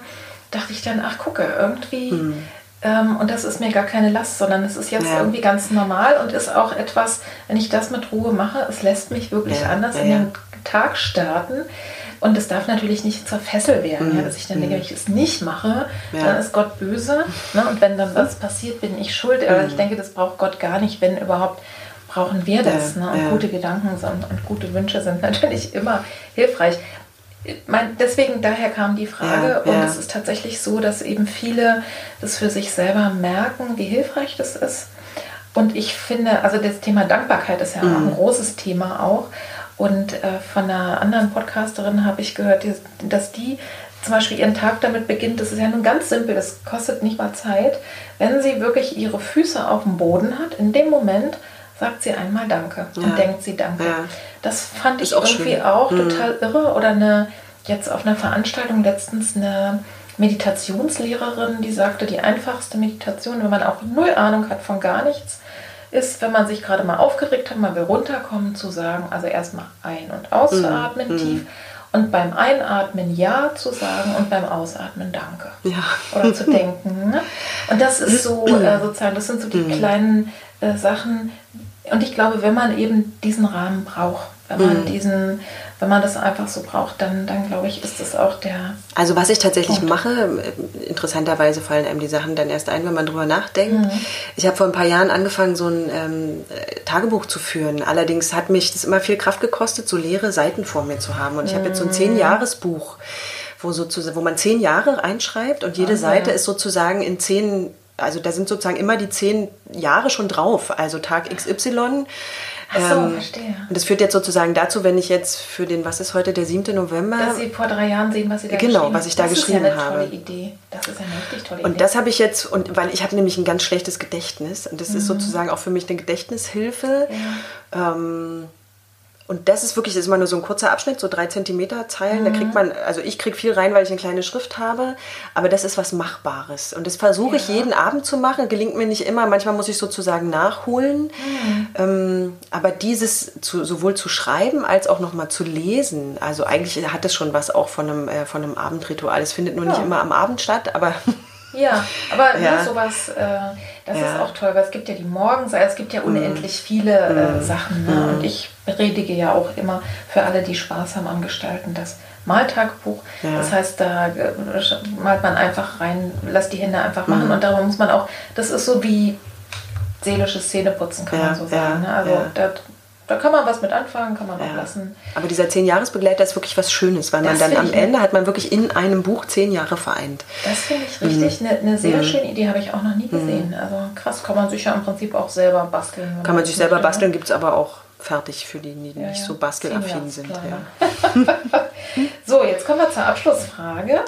dachte ich dann, ach gucke, irgendwie mhm. Ähm, und das ist mir gar keine Last, sondern es ist jetzt ja. irgendwie ganz normal und ist auch etwas, wenn ich das mit Ruhe mache, es lässt mich wirklich ja. anders ja, in den Tag starten. Und es darf natürlich nicht zur Fessel werden, mhm. ja, dass ich dann denke, wenn ich es nicht mache, dann ist Gott böse. Ne? Und wenn dann was passiert, bin ich schuld. Aber ich mhm. denke, das braucht Gott gar nicht, wenn überhaupt brauchen wir das. Ne? Und gute Gedanken und, und gute Wünsche sind natürlich immer hilfreich mein, deswegen daher kam die Frage ja, und ja. es ist tatsächlich so, dass eben viele das für sich selber merken, wie hilfreich das ist. Und ich finde, also das Thema Dankbarkeit ist ja mhm. ein großes Thema auch. Und äh, von einer anderen Podcasterin habe ich gehört, dass die zum Beispiel ihren Tag damit beginnt, das ist ja nun ganz simpel, das kostet nicht mal Zeit, wenn sie wirklich ihre Füße auf dem Boden hat, in dem Moment sagt sie einmal Danke ja. und denkt sie Danke. Ja. Das fand ich auch irgendwie schön. auch mhm. total irre. Oder eine, jetzt auf einer Veranstaltung letztens eine Meditationslehrerin, die sagte, die einfachste Meditation, wenn man auch null Ahnung hat von gar nichts, ist, wenn man sich gerade mal aufgeregt hat, man will runterkommen, zu sagen, also erstmal ein- und auszuatmen mhm. tief und beim Einatmen Ja zu sagen und beim Ausatmen Danke. Ja. Oder zu denken. Ne? Und das ist so, äh, sozusagen, das sind so die mhm. kleinen äh, Sachen. Und ich glaube, wenn man eben diesen Rahmen braucht, wenn man mhm. diesen wenn man das einfach so braucht, dann, dann glaube ich, ist das auch der. Also was ich tatsächlich Punkt. mache, interessanterweise fallen einem die Sachen dann erst ein, wenn man drüber nachdenkt. Mhm. Ich habe vor ein paar Jahren angefangen, so ein ähm, Tagebuch zu führen. Allerdings hat mich das immer viel Kraft gekostet, so leere Seiten vor mir zu haben. Und ich habe jetzt so ein mhm. zehn-Jahres-Buch, wo, wo man zehn Jahre einschreibt und jede okay. Seite ist sozusagen in zehn also da sind sozusagen immer die zehn Jahre schon drauf. Also Tag XY Ach so, ähm, verstehe. Und das führt jetzt sozusagen dazu, wenn ich jetzt für den, was ist heute, der 7. November? Dass Sie vor drei Jahren sehen, was Sie da genau, was ich da das geschrieben habe. Das ist ja eine tolle Idee. Das ist eine richtig tolle Idee. Und das habe ich jetzt, und weil ich habe nämlich ein ganz schlechtes Gedächtnis. Und das mhm. ist sozusagen auch für mich eine Gedächtnishilfe. Ja. Ähm, und das ist wirklich, das ist immer nur so ein kurzer Abschnitt, so drei Zentimeter Zeilen. Mhm. Da kriegt man, also ich kriege viel rein, weil ich eine kleine Schrift habe, aber das ist was Machbares. Und das versuche ja. ich jeden Abend zu machen. Gelingt mir nicht immer, manchmal muss ich sozusagen nachholen. Mhm. Ähm, aber dieses zu, sowohl zu schreiben als auch nochmal zu lesen, also eigentlich hat es schon was auch von einem, äh, von einem Abendritual. Es findet nur ja. nicht immer am Abend statt, aber. Ja, aber ja. Sowas, äh, das ja. ist auch toll, weil es gibt ja die Morgens, es gibt ja mhm. unendlich viele äh, mhm. Sachen. Ne? Und mhm. ich predige ja auch immer für alle, die Spaß haben am Gestalten, das Maltagebuch. Ja. Das heißt, da äh, malt man einfach rein, lässt die Hände einfach machen mhm. und darüber muss man auch, das ist so wie seelisches Zähneputzen, kann man so sagen. Ne? Also da da kann man was mit anfangen, kann man ja. auch lassen. Aber dieser zehn Jahresbegleiter ist wirklich was Schönes, weil das man dann am Ende hat man wirklich in einem Buch zehn Jahre vereint. Das finde ich richtig. Mhm. Eine, eine sehr mhm. schöne Idee habe ich auch noch nie gesehen. Mhm. Also krass, kann man sich ja im Prinzip auch selber basteln. Kann man sich selber möchte, ne? basteln, gibt es aber auch fertig für die, die ja, nicht ja. so bastelaffin sind. So, jetzt kommen wir zur Abschlussfrage.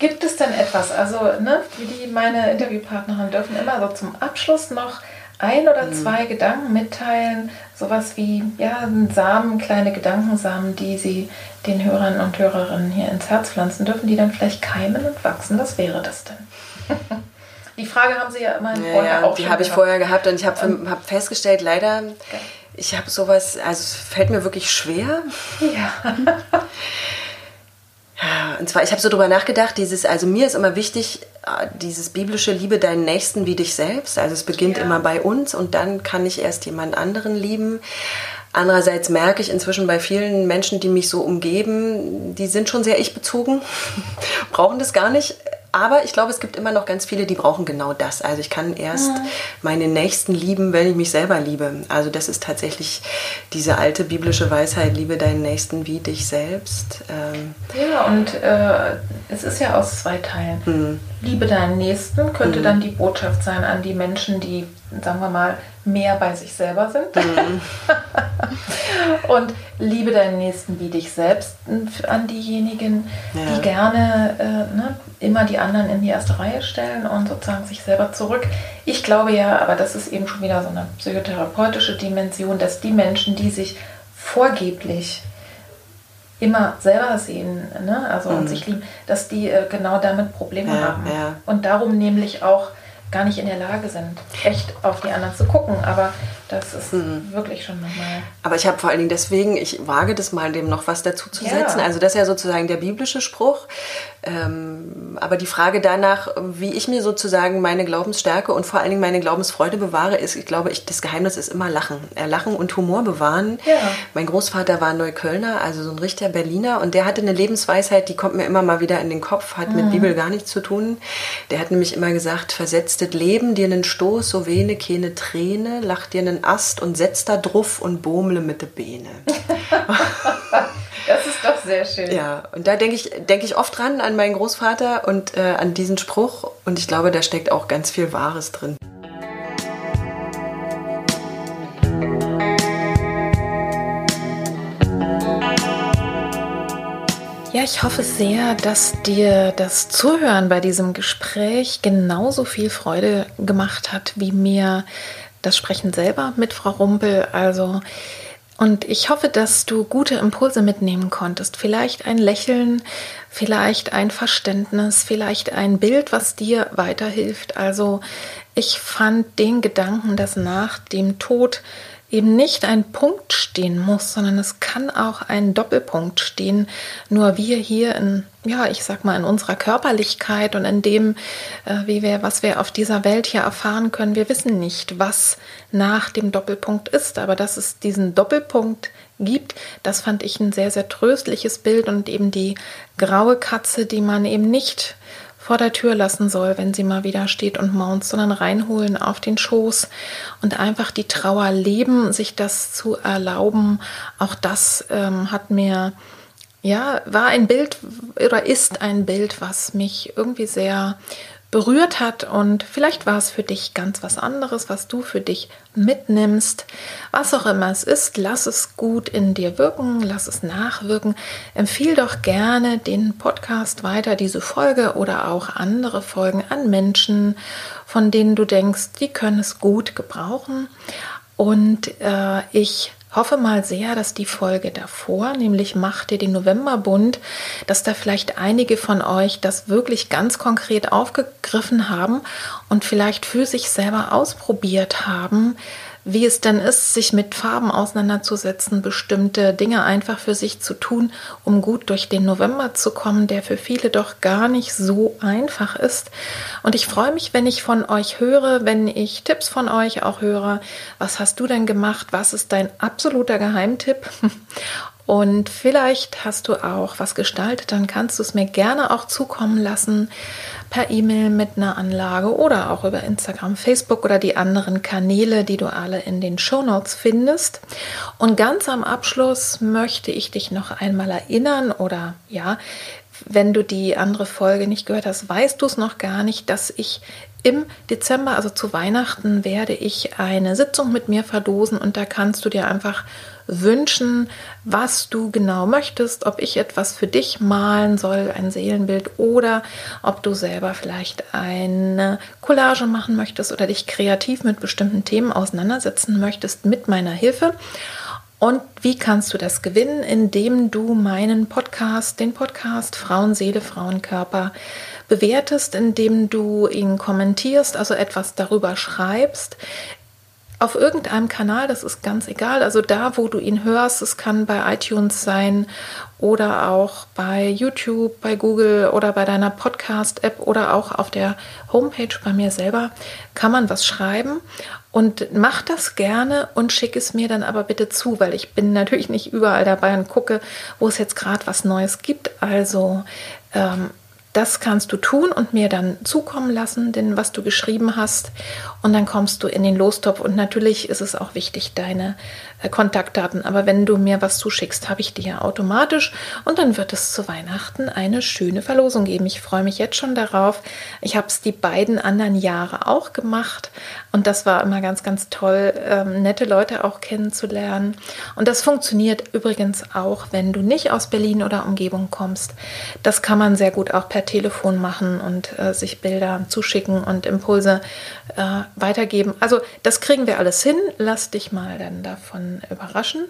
Gibt es denn etwas, also ne, die meine Interviewpartnerin dürfen immer so zum Abschluss noch ein oder mhm. zwei mhm. Gedanken mitteilen, sowas wie ja, Samen, kleine Gedankensamen, die Sie den Hörern und Hörerinnen hier ins Herz pflanzen, dürfen die dann vielleicht keimen und wachsen? Was wäre das denn? die Frage haben Sie ja immer ja, vorher ja, auch Die habe ich vorher gehabt und ich habe hab festgestellt, leider, okay. ich habe sowas, also es fällt mir wirklich schwer. Ja. Und zwar, ich habe so drüber nachgedacht, dieses, also mir ist immer wichtig, äh, dieses biblische Liebe deinen Nächsten wie dich selbst. Also es beginnt ja. immer bei uns und dann kann ich erst jemand anderen lieben. Andererseits merke ich inzwischen bei vielen Menschen, die mich so umgeben, die sind schon sehr ich-bezogen, brauchen das gar nicht. Aber ich glaube, es gibt immer noch ganz viele, die brauchen genau das. Also ich kann erst ja. meine Nächsten lieben, wenn ich mich selber liebe. Also das ist tatsächlich diese alte biblische Weisheit, liebe deinen Nächsten wie dich selbst. Ähm ja, und äh, es ist ja aus zwei Teilen. Mhm. Liebe deinen Nächsten könnte mhm. dann die Botschaft sein an die Menschen, die, sagen wir mal, mehr bei sich selber sind. Mhm. und liebe deinen Nächsten wie dich selbst an diejenigen, ja. die gerne äh, ne, immer die anderen in die erste Reihe stellen und sozusagen sich selber zurück. Ich glaube ja, aber das ist eben schon wieder so eine psychotherapeutische Dimension, dass die Menschen, die sich vorgeblich immer selber sehen, ne? also mhm. und sich lieben, dass die äh, genau damit Probleme ja, haben. Ja. Und darum nämlich auch gar nicht in der Lage sind, echt auf die anderen zu gucken. Aber das ist mhm. wirklich schon nochmal. Aber ich habe vor allen Dingen deswegen, ich wage das mal, dem noch was dazu zu setzen. Ja. Also das ist ja sozusagen der biblische Spruch. Ähm, aber die Frage danach, wie ich mir sozusagen meine Glaubensstärke und vor allen Dingen meine Glaubensfreude bewahre, ist, ich glaube, ich, das Geheimnis ist immer Lachen. Lachen und Humor bewahren. Ja. Mein Großvater war Neuköllner, also so ein richtiger Berliner und der hatte eine Lebensweisheit, die kommt mir immer mal wieder in den Kopf, hat mhm. mit Bibel gar nichts zu tun. Der hat nämlich immer gesagt, versetztet Leben dir einen Stoß, so wehne keine Träne, lacht dir einen Ast und setzt da drauf und bohmle mit de Beine. Das ist doch sehr schön. Ja, und da denke ich, denke ich oft dran an meinen Großvater und äh, an diesen Spruch. Und ich glaube, da steckt auch ganz viel Wahres drin. Ja, ich hoffe sehr, dass dir das Zuhören bei diesem Gespräch genauso viel Freude gemacht hat wie mir das Sprechen selber mit Frau Rumpel. Also, und ich hoffe, dass du gute Impulse mitnehmen konntest. Vielleicht ein Lächeln, vielleicht ein Verständnis, vielleicht ein Bild, was dir weiterhilft. Also, ich fand den Gedanken, dass nach dem Tod eben nicht ein Punkt stehen muss, sondern es kann auch ein Doppelpunkt stehen. Nur wir hier in, ja, ich sag mal, in unserer Körperlichkeit und in dem, äh, wie wir, was wir auf dieser Welt hier erfahren können, wir wissen nicht, was nach dem Doppelpunkt ist. Aber dass es diesen Doppelpunkt gibt, das fand ich ein sehr, sehr tröstliches Bild und eben die graue Katze, die man eben nicht vor der Tür lassen soll, wenn sie mal wieder steht und maunzt, sondern reinholen auf den Schoß und einfach die Trauer leben, sich das zu erlauben. Auch das ähm, hat mir, ja, war ein Bild oder ist ein Bild, was mich irgendwie sehr berührt hat und vielleicht war es für dich ganz was anderes, was du für dich mitnimmst. Was auch immer es ist, lass es gut in dir wirken, lass es nachwirken. Empfiehl doch gerne den Podcast weiter, diese Folge oder auch andere Folgen an Menschen, von denen du denkst, die können es gut gebrauchen. Und äh, ich hoffe mal sehr, dass die Folge davor, nämlich Macht ihr den Novemberbund, dass da vielleicht einige von euch das wirklich ganz konkret aufgegriffen haben und vielleicht für sich selber ausprobiert haben, wie es denn ist, sich mit Farben auseinanderzusetzen, bestimmte Dinge einfach für sich zu tun, um gut durch den November zu kommen, der für viele doch gar nicht so einfach ist. Und ich freue mich, wenn ich von euch höre, wenn ich Tipps von euch auch höre. Was hast du denn gemacht? Was ist dein absoluter Geheimtipp? Und vielleicht hast du auch was gestaltet, dann kannst du es mir gerne auch zukommen lassen per E-Mail mit einer Anlage oder auch über Instagram, Facebook oder die anderen Kanäle, die du alle in den Show Notes findest. Und ganz am Abschluss möchte ich dich noch einmal erinnern oder ja, wenn du die andere Folge nicht gehört hast, weißt du es noch gar nicht, dass ich im Dezember, also zu Weihnachten, werde ich eine Sitzung mit mir verdosen und da kannst du dir einfach wünschen, was du genau möchtest, ob ich etwas für dich malen soll, ein Seelenbild oder ob du selber vielleicht eine Collage machen möchtest oder dich kreativ mit bestimmten Themen auseinandersetzen möchtest mit meiner Hilfe. Und wie kannst du das gewinnen? Indem du meinen Podcast, den Podcast Frauenseele, Frauenkörper, bewertest, indem du ihn kommentierst, also etwas darüber schreibst. Auf irgendeinem Kanal, das ist ganz egal, also da, wo du ihn hörst, es kann bei iTunes sein oder auch bei YouTube, bei Google oder bei deiner Podcast-App oder auch auf der Homepage bei mir selber, kann man was schreiben und mach das gerne und schick es mir dann aber bitte zu, weil ich bin natürlich nicht überall dabei und gucke, wo es jetzt gerade was Neues gibt. Also ähm, das kannst du tun und mir dann zukommen lassen, denn was du geschrieben hast. Und dann kommst du in den Lostopf. Und natürlich ist es auch wichtig, deine Kontaktdaten. Aber wenn du mir was zuschickst, habe ich die ja automatisch. Und dann wird es zu Weihnachten eine schöne Verlosung geben. Ich freue mich jetzt schon darauf. Ich habe es die beiden anderen Jahre auch gemacht. Und das war immer ganz, ganz toll, ähm, nette Leute auch kennenzulernen. Und das funktioniert übrigens auch, wenn du nicht aus Berlin oder Umgebung kommst. Das kann man sehr gut auch per Telefon machen und äh, sich Bilder zuschicken und Impulse äh, weitergeben. Also das kriegen wir alles hin. Lass dich mal dann davon überraschen.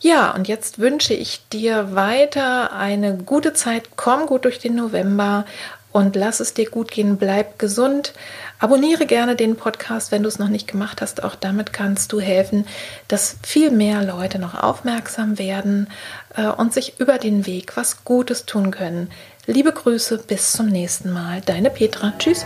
Ja, und jetzt wünsche ich dir weiter eine gute Zeit. Komm gut durch den November und lass es dir gut gehen. Bleib gesund. Abonniere gerne den Podcast, wenn du es noch nicht gemacht hast. Auch damit kannst du helfen, dass viel mehr Leute noch aufmerksam werden äh, und sich über den Weg was Gutes tun können. Liebe Grüße, bis zum nächsten Mal. Deine Petra. Tschüss.